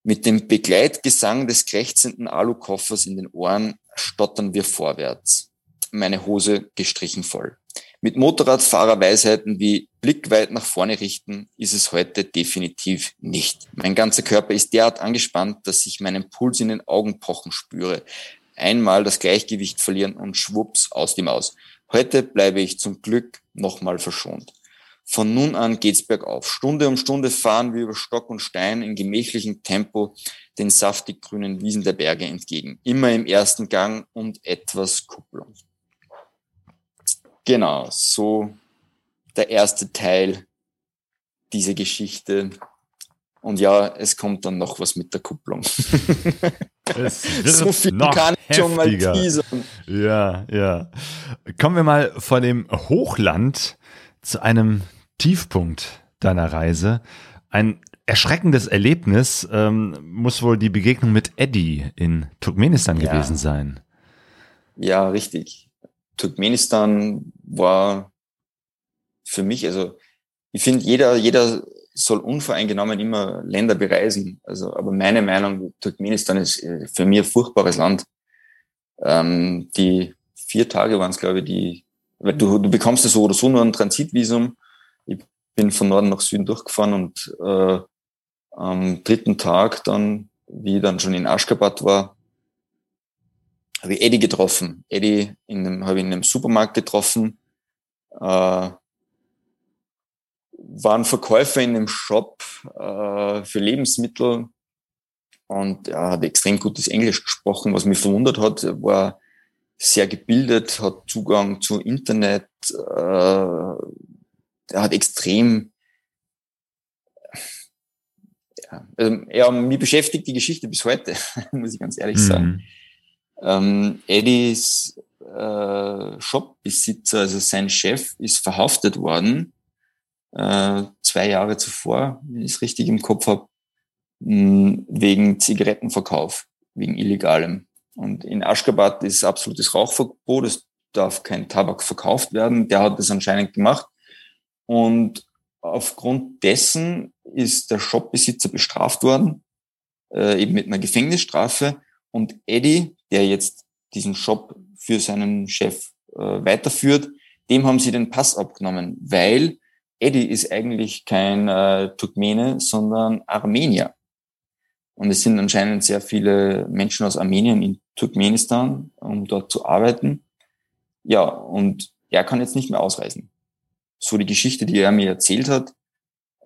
Mit dem Begleitgesang des krächzenden Alukoffers in den Ohren stottern wir vorwärts. Meine Hose gestrichen voll. Mit Motorradfahrerweisheiten wie Blick weit nach vorne richten ist es heute definitiv nicht. Mein ganzer Körper ist derart angespannt, dass ich meinen Puls in den Augen pochen spüre. Einmal das Gleichgewicht verlieren und schwupps aus dem Aus. Heute bleibe ich zum Glück nochmal verschont. Von nun an geht's bergauf. Stunde um Stunde fahren wir über Stock und Stein in gemächlichem Tempo den saftig grünen Wiesen der Berge entgegen. Immer im ersten Gang und etwas Kupplung. Genau, so der erste Teil dieser Geschichte. Und ja, es kommt dann noch was mit der Kupplung. so viel kann ich schon mal teasern. Ja, ja. Kommen wir mal von dem Hochland zu einem Tiefpunkt deiner Reise. Ein erschreckendes Erlebnis ähm, muss wohl die Begegnung mit Eddie in Turkmenistan ja. gewesen sein. Ja, richtig. Turkmenistan war für mich, also ich finde, jeder, jeder soll unvoreingenommen immer Länder bereisen. Also, aber meine Meinung, Turkmenistan ist äh, für mich ein furchtbares Land. Ähm, die vier Tage waren es, glaube ich, die, weil du, du bekommst ja so oder so nur ein Transitvisum. Ich bin von Norden nach Süden durchgefahren und äh, am dritten Tag dann, wie ich dann schon in Aschgabat war, habe ich Eddie getroffen. Eddie in einem, habe ich in einem Supermarkt getroffen. Äh, waren Verkäufer in einem Shop äh, für Lebensmittel und er hat extrem gutes Englisch gesprochen, was mich verwundert hat. Er war sehr gebildet, hat Zugang zu Internet, äh, er hat extrem also, ja, mich beschäftigt die Geschichte bis heute, muss ich ganz ehrlich mhm. sagen. Ähm, Eddies äh, Shopbesitzer, also sein Chef, ist verhaftet worden, äh, zwei Jahre zuvor, wenn ich es richtig im Kopf habe, wegen Zigarettenverkauf, wegen illegalem. Und in Aschgabat ist absolutes Rauchverbot, es darf kein Tabak verkauft werden. Der hat das anscheinend gemacht. Und aufgrund dessen ist der Shopbesitzer bestraft worden, äh, eben mit einer Gefängnisstrafe. Und Eddie, der jetzt diesen Shop für seinen Chef äh, weiterführt, dem haben sie den Pass abgenommen, weil Eddie ist eigentlich kein äh, Turkmene, sondern Armenier. Und es sind anscheinend sehr viele Menschen aus Armenien in Turkmenistan, um dort zu arbeiten. Ja, und er kann jetzt nicht mehr ausreisen. So die Geschichte, die er mir erzählt hat,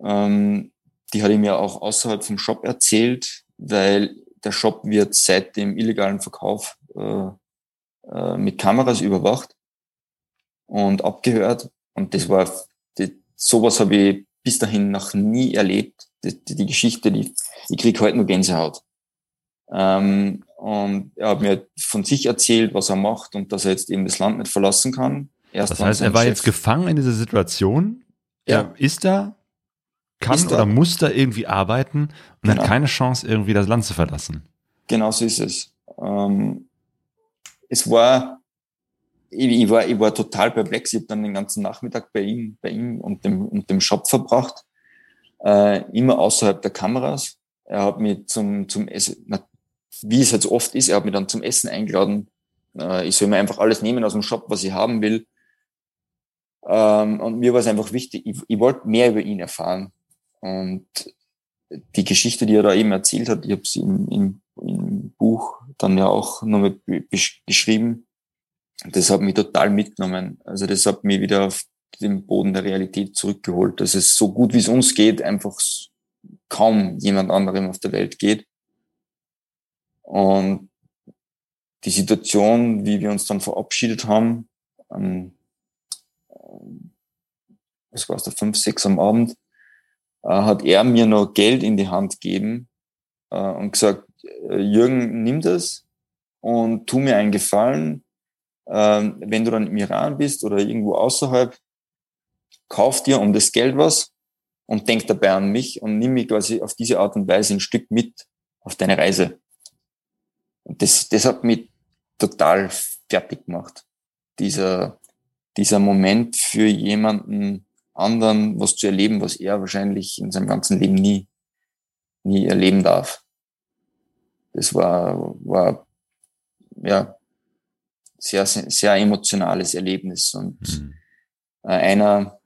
ähm, die hat er mir auch außerhalb vom Shop erzählt, weil der Shop wird seit dem illegalen Verkauf äh, äh, mit Kameras überwacht und abgehört. Und das war, die, sowas habe ich bis dahin noch nie erlebt. Die, die, die Geschichte, die, ich krieg heute nur Gänsehaut. Ähm, und er hat mir von sich erzählt, was er macht und dass er jetzt eben das Land nicht verlassen kann. Erst das heißt, er war Chef. jetzt gefangen in dieser Situation. Ja. Er ist da, kann ist oder muss da irgendwie arbeiten und genau. hat keine Chance, irgendwie das Land zu verlassen. Genau so ist es. Ähm, es war, ich, ich, war, ich war total perplex. Ich habe dann den ganzen Nachmittag bei ihm, bei ihm und dem, und dem Shop verbracht, äh, immer außerhalb der Kameras. Er hat mich zum, zum Essen, wie es jetzt halt oft ist, er hat mich dann zum Essen eingeladen. Äh, ich soll mir einfach alles nehmen aus dem Shop, was ich haben will. Ähm, und mir war es einfach wichtig, ich, ich wollte mehr über ihn erfahren. Und die Geschichte, die er da eben erzählt hat, ich habe sie im, im, im Buch dann ja auch nochmal geschrieben. Das hat mich total mitgenommen. Also das hat mich wieder auf den Boden der Realität zurückgeholt, dass es so gut wie es uns geht, einfach kaum jemand anderem auf der Welt geht. Und die Situation, wie wir uns dann verabschiedet haben, ähm, es war es der fünf, sechs am Abend, äh, hat er mir noch Geld in die Hand gegeben äh, und gesagt, äh, Jürgen, nimm das und tu mir einen Gefallen. Äh, wenn du dann im Iran bist oder irgendwo außerhalb, kauf dir um das Geld was und denk dabei an mich und nimm mich quasi auf diese Art und Weise ein Stück mit auf deine Reise. Und das, das hat mich total fertig gemacht. Dieser, dieser Moment für jemanden anderen was zu erleben, was er wahrscheinlich in seinem ganzen Leben nie, nie erleben darf. Das war, war, ja, sehr, sehr emotionales Erlebnis und mhm. einer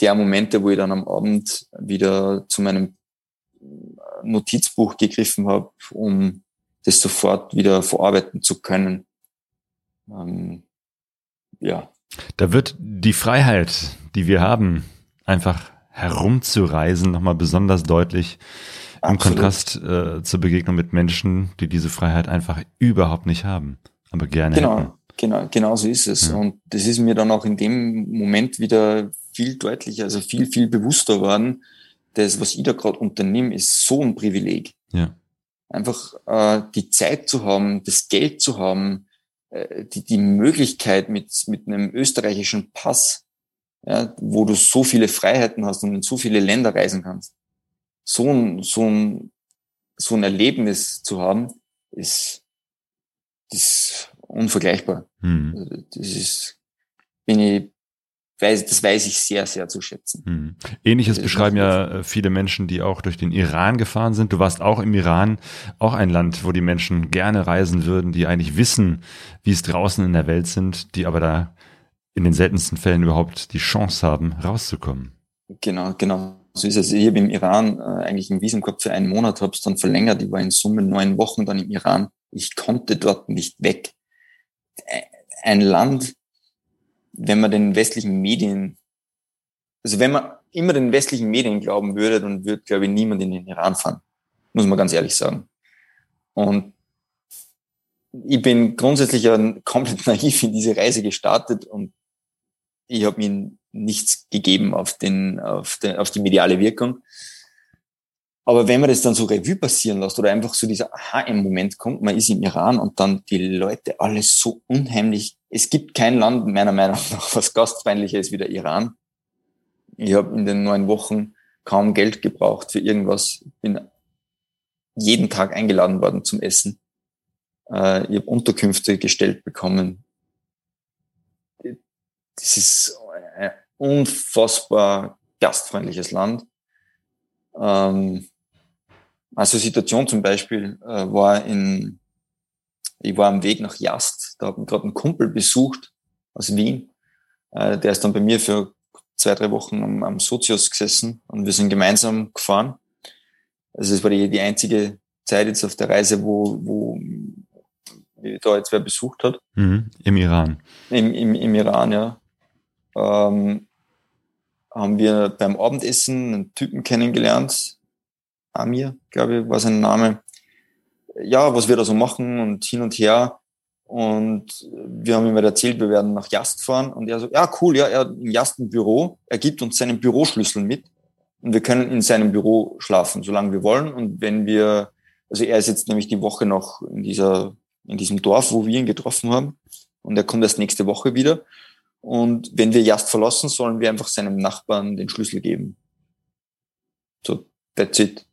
der Momente, wo ich dann am Abend wieder zu meinem Notizbuch gegriffen habe, um das sofort wieder verarbeiten zu können. Ähm, ja. Da wird die Freiheit, die wir haben, einfach herumzureisen, nochmal besonders deutlich im Kontrast äh, zur Begegnung mit Menschen, die diese Freiheit einfach überhaupt nicht haben, aber gerne genau, hätten. Genau, genau so ist es. Ja. Und das ist mir dann auch in dem Moment wieder viel deutlicher, also viel, viel bewusster worden. Das, was ich da gerade unternehme, ist so ein Privileg. Ja einfach äh, die Zeit zu haben, das Geld zu haben, äh, die, die Möglichkeit mit, mit einem österreichischen Pass, ja, wo du so viele Freiheiten hast und in so viele Länder reisen kannst. So ein, so ein, so ein Erlebnis zu haben, ist, ist unvergleichbar. Hm. Das ist, bin ich weiß, das weiß ich sehr, sehr zu schätzen. Hm. Ähnliches das beschreiben ja äh, viele Menschen, die auch durch den Iran gefahren sind. Du warst auch im Iran, auch ein Land, wo die Menschen gerne reisen würden, die eigentlich wissen, wie es draußen in der Welt sind, die aber da in den seltensten Fällen überhaupt die Chance haben, rauszukommen. Genau, genau. So ist es. Ich habe im Iran äh, eigentlich ein Visum gehabt für einen Monat, habe es dann verlängert. Ich war in Summe neun Wochen dann im Iran. Ich konnte dort nicht weg. Ein Land, wenn man den westlichen Medien, also wenn man immer den westlichen Medien glauben würde, dann würde, glaube ich, niemand in den Iran fahren. Muss man ganz ehrlich sagen. Und ich bin grundsätzlich ja komplett naiv in diese Reise gestartet und ich habe mir nichts gegeben auf, den, auf, den, auf die mediale Wirkung. Aber wenn man das dann so Revue passieren lässt oder einfach so dieser Aha im Moment kommt, man ist im Iran und dann die Leute alles so unheimlich. Es gibt kein Land meiner Meinung nach, was gastfeindlicher ist wie der Iran. Ich habe in den neun Wochen kaum Geld gebraucht für irgendwas. Bin jeden Tag eingeladen worden zum Essen. Äh, ich habe Unterkünfte gestellt bekommen. Das ist ein unfassbar gastfreundliches Land. Ähm, also Situation zum Beispiel äh, war in, ich war am Weg nach Jast, da habe ich gerade einen Kumpel besucht aus Wien. Äh, der ist dann bei mir für zwei, drei Wochen am, am Sozius gesessen und wir sind gemeinsam gefahren. Also es war die, die einzige Zeit jetzt auf der Reise, wo, wo da jetzt wer besucht hat. Mhm, Im Iran. Im, im, Im Iran, ja. Ähm, haben wir beim Abendessen einen Typen kennengelernt, Amir, glaube ich, war sein Name. Ja, was wir da so machen und hin und her. Und wir haben ihm halt erzählt, wir werden nach Jast fahren. Und er so, ja, cool, ja, er hat im Jast ein Büro. Er gibt uns seinen Büroschlüssel mit. Und wir können in seinem Büro schlafen, solange wir wollen. Und wenn wir, also er ist jetzt nämlich die Woche noch in dieser, in diesem Dorf, wo wir ihn getroffen haben. Und er kommt erst nächste Woche wieder. Und wenn wir Jast verlassen, sollen wir einfach seinem Nachbarn den Schlüssel geben. So, that's it.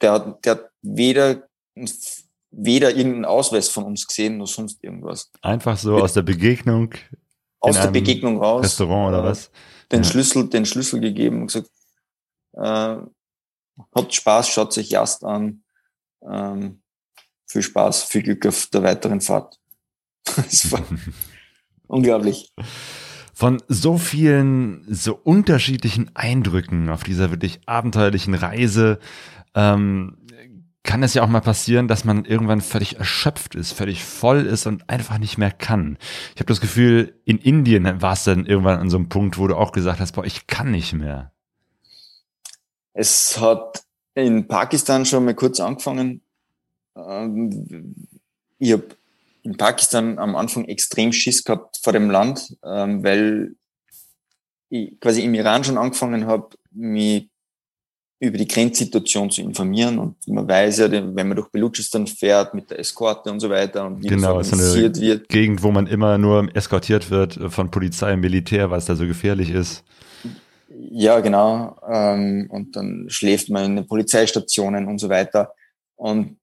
Der hat, der hat weder, weder irgendeinen Ausweis von uns gesehen, noch sonst irgendwas. Einfach so aus der Begegnung. Aus der Begegnung raus. Restaurant oder was? Den ja. Schlüssel, den Schlüssel gegeben und gesagt, äh, habt Spaß, schaut sich Jast an. Ähm, viel Spaß, viel Glück auf der weiteren Fahrt. Unglaublich. Von so vielen, so unterschiedlichen Eindrücken auf dieser wirklich abenteuerlichen Reise ähm, kann es ja auch mal passieren, dass man irgendwann völlig erschöpft ist, völlig voll ist und einfach nicht mehr kann. Ich habe das Gefühl, in Indien war es dann irgendwann an so einem Punkt, wo du auch gesagt hast, boah, ich kann nicht mehr. Es hat in Pakistan schon mal kurz angefangen. Ähm, ich habe in Pakistan am Anfang extrem Schiss gehabt vor dem Land, ähm, weil ich quasi im Iran schon angefangen habe, mich über die Grenzsituation zu informieren und man weiß ja, wenn man durch Belutschistan fährt mit der Eskorte und so weiter und wie genau, das organisiert so eine wird. Gegend, wo man immer nur eskortiert wird von Polizei und Militär, weil es da so gefährlich ist. Ja, genau. Ähm, und dann schläft man in den Polizeistationen und so weiter. Und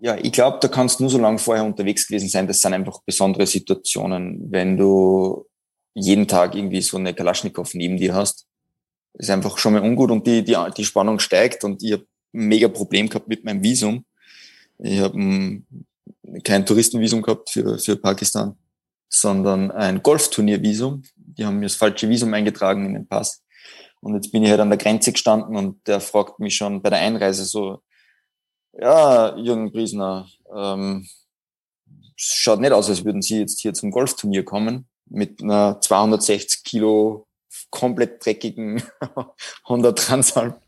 ja, ich glaube, da kannst du nur so lange vorher unterwegs gewesen sein. Das sind einfach besondere Situationen, wenn du jeden Tag irgendwie so eine Kalaschnikow neben dir hast. ist einfach schon mal ungut und die, die, die Spannung steigt und ich habe mega Problem gehabt mit meinem Visum. Ich habe kein Touristenvisum gehabt für, für Pakistan, sondern ein Golfturniervisum. Die haben mir das falsche Visum eingetragen in den Pass. Und jetzt bin ich halt an der Grenze gestanden und der fragt mich schon bei der Einreise so, ja, Jürgen Priesner, ähm, schaut nicht aus, als würden Sie jetzt hier zum Golfturnier kommen mit einer 260 Kilo komplett dreckigen Honda Transalp.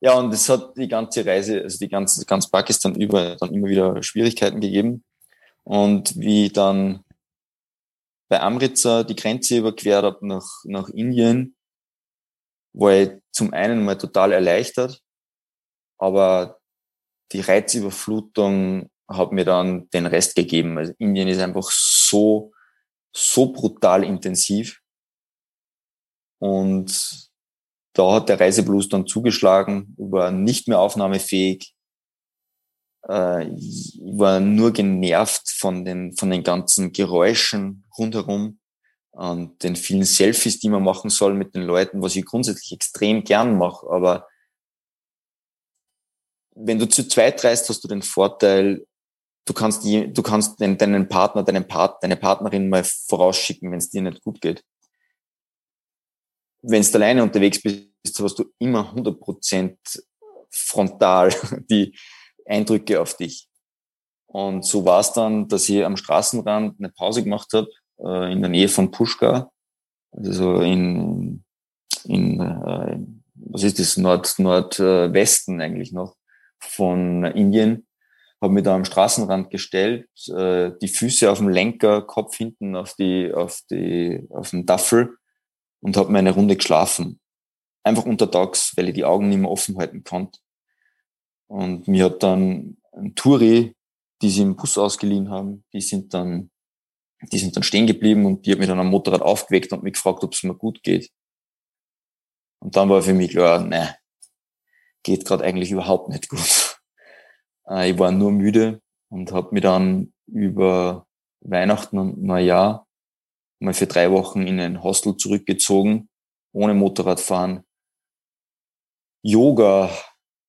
Ja, und es hat die ganze Reise, also die ganze, ganz Pakistan über dann immer wieder Schwierigkeiten gegeben. Und wie dann bei Amritsar die Grenze überquert habe nach, nach Indien, war ich zum einen mal total erleichtert, aber die Reizüberflutung hat mir dann den Rest gegeben. Also Indien ist einfach so, so brutal intensiv. Und da hat der Reiseblues dann zugeschlagen, war nicht mehr aufnahmefähig. Äh, war nur genervt von den, von den ganzen Geräuschen rundherum und den vielen Selfies, die man machen soll mit den Leuten, was ich grundsätzlich extrem gern mache. Aber wenn du zu zweit reist, hast du den Vorteil, du kannst, die, du kannst deinen Partner, deinen Part, deine Partnerin mal vorausschicken, wenn es dir nicht gut geht. Wenn du alleine unterwegs bist, hast du immer 100% frontal die Eindrücke auf dich. Und so war es dann, dass ich am Straßenrand eine Pause gemacht habe, äh, in der Nähe von Pushkar, also in, in äh, was ist das, Nord, Nordwesten eigentlich noch von Indien, habe mich da am Straßenrand gestellt, äh, die Füße auf dem Lenker, Kopf hinten auf die, auf die, auf dem Daffel und habe meine Runde geschlafen. einfach untertags, weil ich die Augen nicht mehr offen halten konnte. Und mir hat dann ein Touri, die sie im Bus ausgeliehen haben, die sind dann, die sind dann stehen geblieben und die hat mich dann am Motorrad aufgeweckt und mich gefragt, ob es mir gut geht. Und dann war für mich klar, ne, geht gerade eigentlich überhaupt nicht gut. Äh, ich war nur müde und habe mich dann über Weihnachten und Neujahr mal für drei Wochen in ein Hostel zurückgezogen, ohne Motorradfahren. Yoga,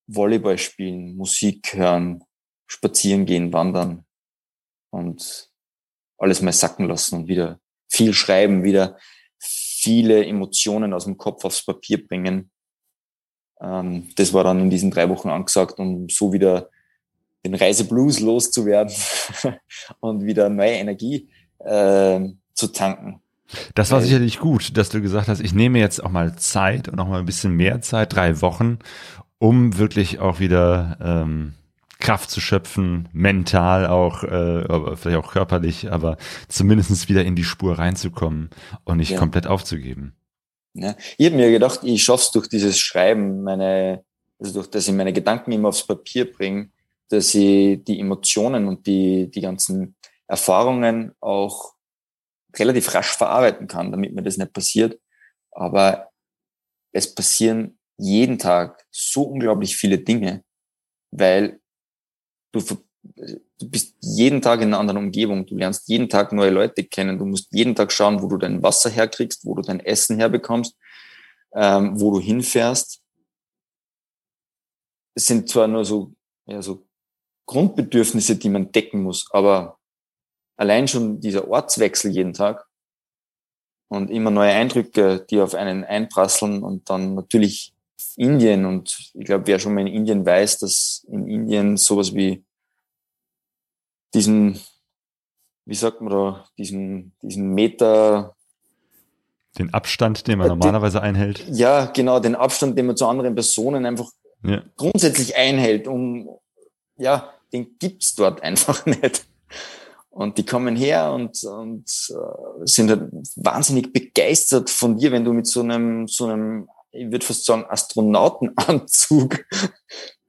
Volleyball spielen, Musik hören, spazieren gehen, wandern und alles mal sacken lassen und wieder viel schreiben, wieder viele Emotionen aus dem Kopf aufs Papier bringen. Ähm, das war dann in diesen drei Wochen angesagt, um so wieder den Reiseblues loszuwerden und wieder neue Energie äh, zu tanken. Das war sicherlich gut, dass du gesagt hast, ich nehme jetzt auch mal Zeit und auch mal ein bisschen mehr Zeit, drei Wochen, um wirklich auch wieder ähm, Kraft zu schöpfen, mental auch, äh, vielleicht auch körperlich, aber zumindestens wieder in die Spur reinzukommen und nicht ja. komplett aufzugeben. Ja. Ich habe mir gedacht, ich schaff's durch dieses Schreiben, meine, also durch dass ich meine Gedanken immer aufs Papier bringe, dass ich die Emotionen und die, die ganzen Erfahrungen auch relativ rasch verarbeiten kann, damit mir das nicht passiert. Aber es passieren jeden Tag so unglaublich viele Dinge, weil du, du bist jeden Tag in einer anderen Umgebung, du lernst jeden Tag neue Leute kennen, du musst jeden Tag schauen, wo du dein Wasser herkriegst, wo du dein Essen herbekommst, ähm, wo du hinfährst. Es sind zwar nur so, ja, so Grundbedürfnisse, die man decken muss, aber allein schon dieser Ortswechsel jeden Tag und immer neue Eindrücke, die auf einen einprasseln und dann natürlich Indien und ich glaube, wer schon mal in Indien weiß, dass in Indien sowas wie diesen, wie sagt man da, diesen, diesen Meter den Abstand, den man normalerweise einhält. Ja, genau, den Abstand, den man zu anderen Personen einfach ja. grundsätzlich einhält, um ja, den gibt's dort einfach nicht. Und die kommen her und, und äh, sind halt wahnsinnig begeistert von dir, wenn du mit so einem, so einem, ich würde fast sagen, Astronautenanzug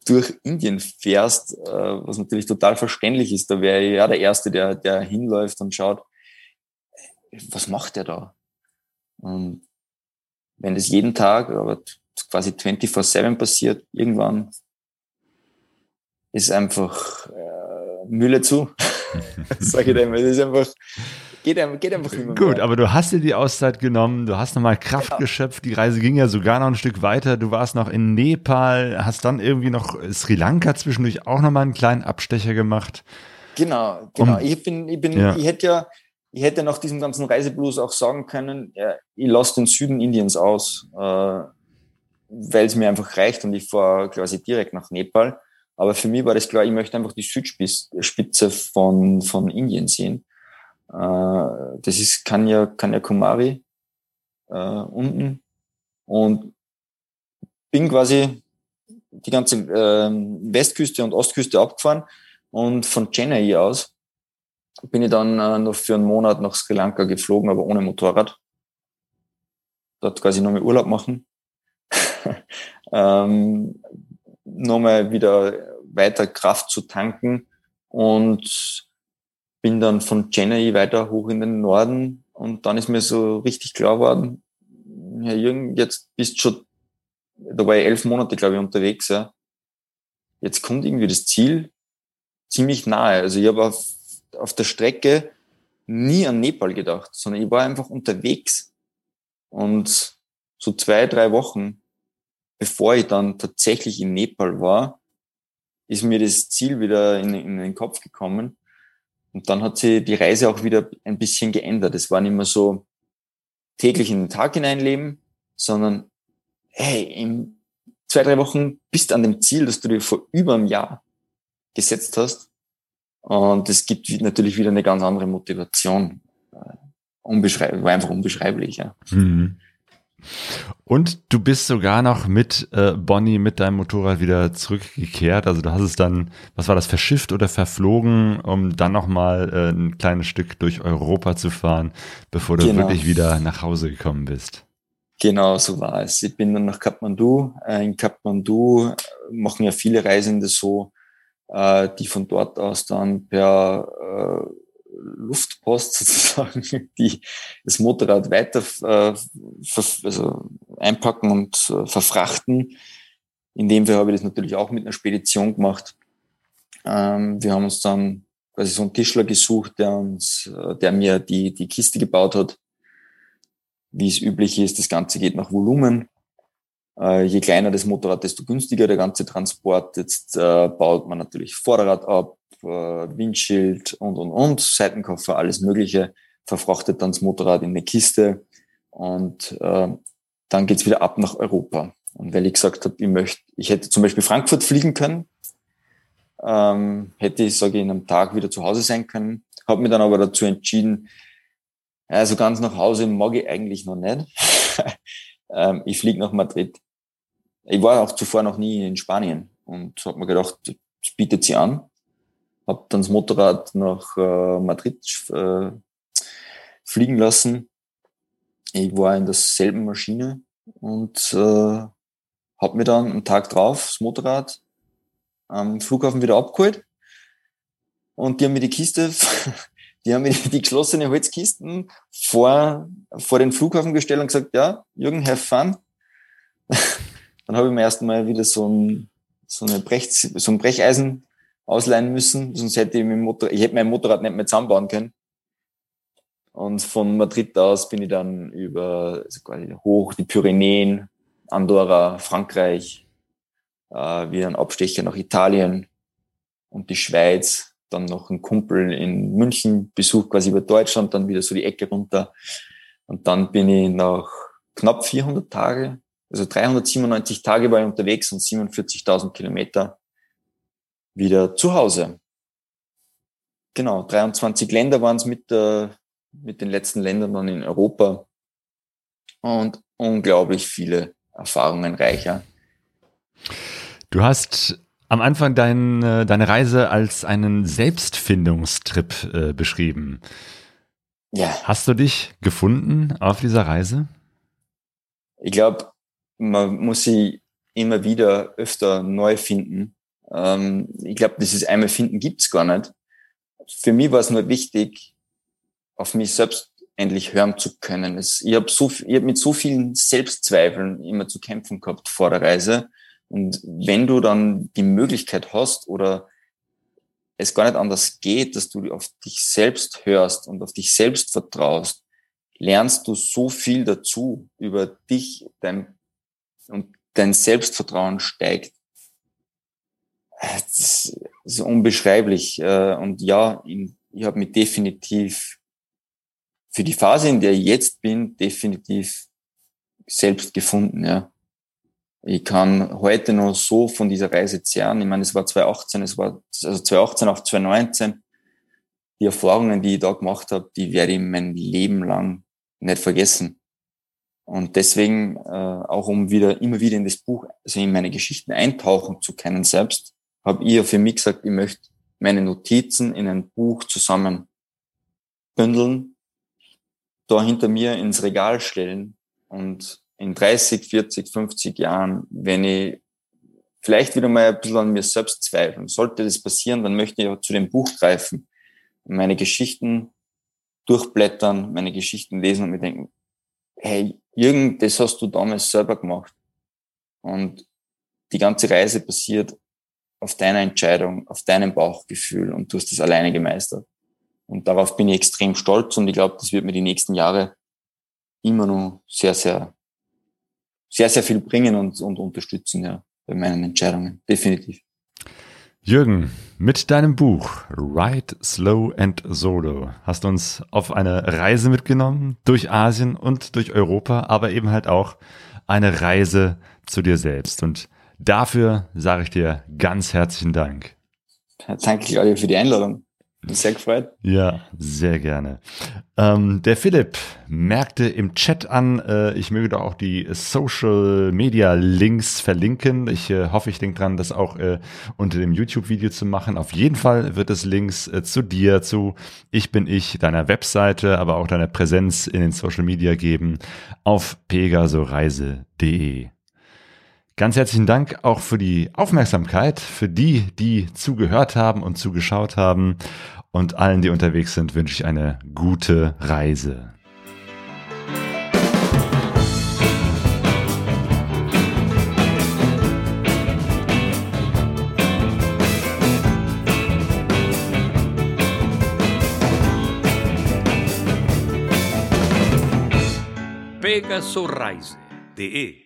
durch Indien fährst, äh, was natürlich total verständlich ist. Da wäre ja der Erste, der, der hinläuft und schaut, was macht der da? Und wenn das jeden Tag, aber quasi 24-7 passiert, irgendwann ist einfach äh, Mühle zu. Sag ich immer. Das ist einfach, geht, geht einfach immer Gut, mehr. aber du hast dir die Auszeit genommen, du hast nochmal Kraft genau. geschöpft, die Reise ging ja sogar noch ein Stück weiter, du warst noch in Nepal, hast dann irgendwie noch Sri Lanka zwischendurch auch nochmal einen kleinen Abstecher gemacht. Genau, genau. Um, ich bin, ich bin, ja. ich hätte ja, ich hätte nach diesem ganzen Reiseblues auch sagen können, ja, ich lasse den Süden Indiens aus, äh, weil es mir einfach reicht und ich fahre quasi direkt nach Nepal. Aber für mich war das klar, ich möchte einfach die Südspitze von, von Indien sehen. Äh, das ist Kanya, Kanyakumari äh, unten. Und bin quasi die ganze äh, Westküste und Ostküste abgefahren und von Chennai aus bin ich dann äh, noch für einen Monat nach Sri Lanka geflogen, aber ohne Motorrad. Dort quasi mehr Urlaub machen. ähm, nochmal wieder weiter Kraft zu tanken und bin dann von Chennai weiter hoch in den Norden und dann ist mir so richtig klar geworden, Herr Jürgen, jetzt bist schon, da war ich elf Monate, glaube ich, unterwegs, ja. Jetzt kommt irgendwie das Ziel ziemlich nahe. Also ich habe auf, auf der Strecke nie an Nepal gedacht, sondern ich war einfach unterwegs. Und so zwei, drei Wochen bevor ich dann tatsächlich in Nepal war, ist mir das Ziel wieder in, in den Kopf gekommen. Und dann hat sich die Reise auch wieder ein bisschen geändert. Es war nicht mehr so täglich in den Tag hineinleben, sondern hey, in zwei, drei Wochen bist du an dem Ziel, das du dir vor über einem Jahr gesetzt hast. Und es gibt natürlich wieder eine ganz andere Motivation. Unbeschreiblich, war einfach unbeschreiblich, ja. Mhm. Und du bist sogar noch mit äh, Bonnie mit deinem Motorrad wieder zurückgekehrt. Also du hast es dann, was war das, verschifft oder verflogen, um dann nochmal äh, ein kleines Stück durch Europa zu fahren, bevor du genau. wirklich wieder nach Hause gekommen bist. Genau, so war es. Ich bin dann nach Kathmandu. Äh, in Kathmandu äh, machen ja viele Reisende so, äh, die von dort aus dann per Luftpost sozusagen die, das Motorrad weiter also einpacken und verfrachten. In dem Fall habe ich das natürlich auch mit einer Spedition gemacht. Ähm, wir haben uns dann quasi so einen Tischler gesucht, der uns, der mir die, die Kiste gebaut hat wie es üblich ist, das Ganze geht nach Volumen. Äh, je kleiner das Motorrad, desto günstiger der ganze Transport. Jetzt äh, baut man natürlich Vorderrad ab, äh, Windschild und, und, und, Seitenkoffer, alles Mögliche, verfrachtet dann das Motorrad in eine Kiste und äh, dann geht's wieder ab nach Europa. Und weil ich gesagt habe, ich möchte, ich hätte zum Beispiel Frankfurt fliegen können, ähm, hätte ich, sage ich, in einem Tag wieder zu Hause sein können, habe mir dann aber dazu entschieden, also ganz nach Hause mag ich eigentlich noch nicht. ähm, ich fliege nach Madrid. Ich war auch zuvor noch nie in Spanien und habe mir gedacht, das bietet sie an. Habe dann das Motorrad nach äh, Madrid äh, fliegen lassen. Ich war in derselben Maschine und äh, habe mir dann am Tag drauf das Motorrad am Flughafen wieder abgeholt. Und die haben mir die Kiste die haben mir die geschlossene Holzkisten vor, vor den Flughafen gestellt und gesagt, ja, Jürgen, have fun. Dann habe ich mir erstmal wieder so ein, so, eine Brech, so ein Brecheisen ausleihen müssen, sonst hätte ich, mein Motor, ich hätte mein Motorrad nicht mehr zusammenbauen können. Und von Madrid aus bin ich dann über also quasi hoch die Pyrenäen, Andorra, Frankreich, äh, wieder ein Abstecher nach Italien und die Schweiz, dann noch einen Kumpel in München besucht, quasi über Deutschland, dann wieder so die Ecke runter. Und dann bin ich nach knapp 400 Tage, also 397 Tage war ich unterwegs und 47.000 Kilometer wieder zu Hause. Genau, 23 Länder waren es mit, äh, mit den letzten Ländern dann in Europa und unglaublich viele Erfahrungen reicher. Du hast am Anfang dein, äh, deine Reise als einen Selbstfindungstrip äh, beschrieben. Ja. Hast du dich gefunden auf dieser Reise? Ich glaube, man muss sie immer wieder öfter neu finden. Ähm, ich glaube, dieses einmal finden gibt's gar nicht. Für mich war es nur wichtig, auf mich selbst endlich hören zu können. Es, ich habe so, ich hab mit so vielen Selbstzweifeln immer zu kämpfen gehabt vor der Reise. Und wenn du dann die Möglichkeit hast oder es gar nicht anders geht, dass du auf dich selbst hörst und auf dich selbst vertraust, lernst du so viel dazu über dich dein, und dein Selbstvertrauen steigt. Das ist unbeschreiblich. Äh, und ja, ich habe mich definitiv für die Phase, in der ich jetzt bin, definitiv selbst gefunden, ja ich kann heute noch so von dieser Reise zehren. Ich meine, es war 2018, es war also 2018 auf 2019. Die Erfahrungen, die ich da gemacht habe, die werde ich mein Leben lang nicht vergessen. Und deswegen, äh, auch um wieder immer wieder in das Buch, also in meine Geschichten eintauchen zu können selbst, habe ich ja für mich gesagt, ich möchte meine Notizen in ein Buch zusammen bündeln, da hinter mir ins Regal stellen und in 30, 40, 50 Jahren, wenn ich vielleicht wieder mal ein bisschen an mir selbst zweifeln, sollte das passieren, dann möchte ich auch zu dem Buch greifen, meine Geschichten durchblättern, meine Geschichten lesen und mir denken, hey, Jürgen, das hast du damals selber gemacht. Und die ganze Reise passiert auf deiner Entscheidung, auf deinem Bauchgefühl und du hast das alleine gemeistert. Und darauf bin ich extrem stolz und ich glaube, das wird mir die nächsten Jahre immer noch sehr, sehr sehr, sehr viel bringen und, und unterstützen, ja, bei meinen Entscheidungen. Definitiv. Jürgen, mit deinem Buch Ride Slow and Solo hast du uns auf eine Reise mitgenommen durch Asien und durch Europa, aber eben halt auch eine Reise zu dir selbst. Und dafür sage ich dir ganz herzlichen Dank. Danke, Claudia, für die Einladung. Sehr gefreut. Ja, sehr gerne. Ähm, der Philipp merkte im Chat an, äh, ich möge doch auch die Social Media Links verlinken. Ich äh, hoffe, ich denke dran, das auch äh, unter dem YouTube-Video zu machen. Auf jeden Fall wird es Links äh, zu dir, zu Ich bin ich, deiner Webseite, aber auch deiner Präsenz in den Social Media geben auf pegasoreise.de. Ganz herzlichen Dank auch für die Aufmerksamkeit, für die, die zugehört haben und zugeschaut haben. Und allen, die unterwegs sind, wünsche ich eine gute Reise. pegasoreise.de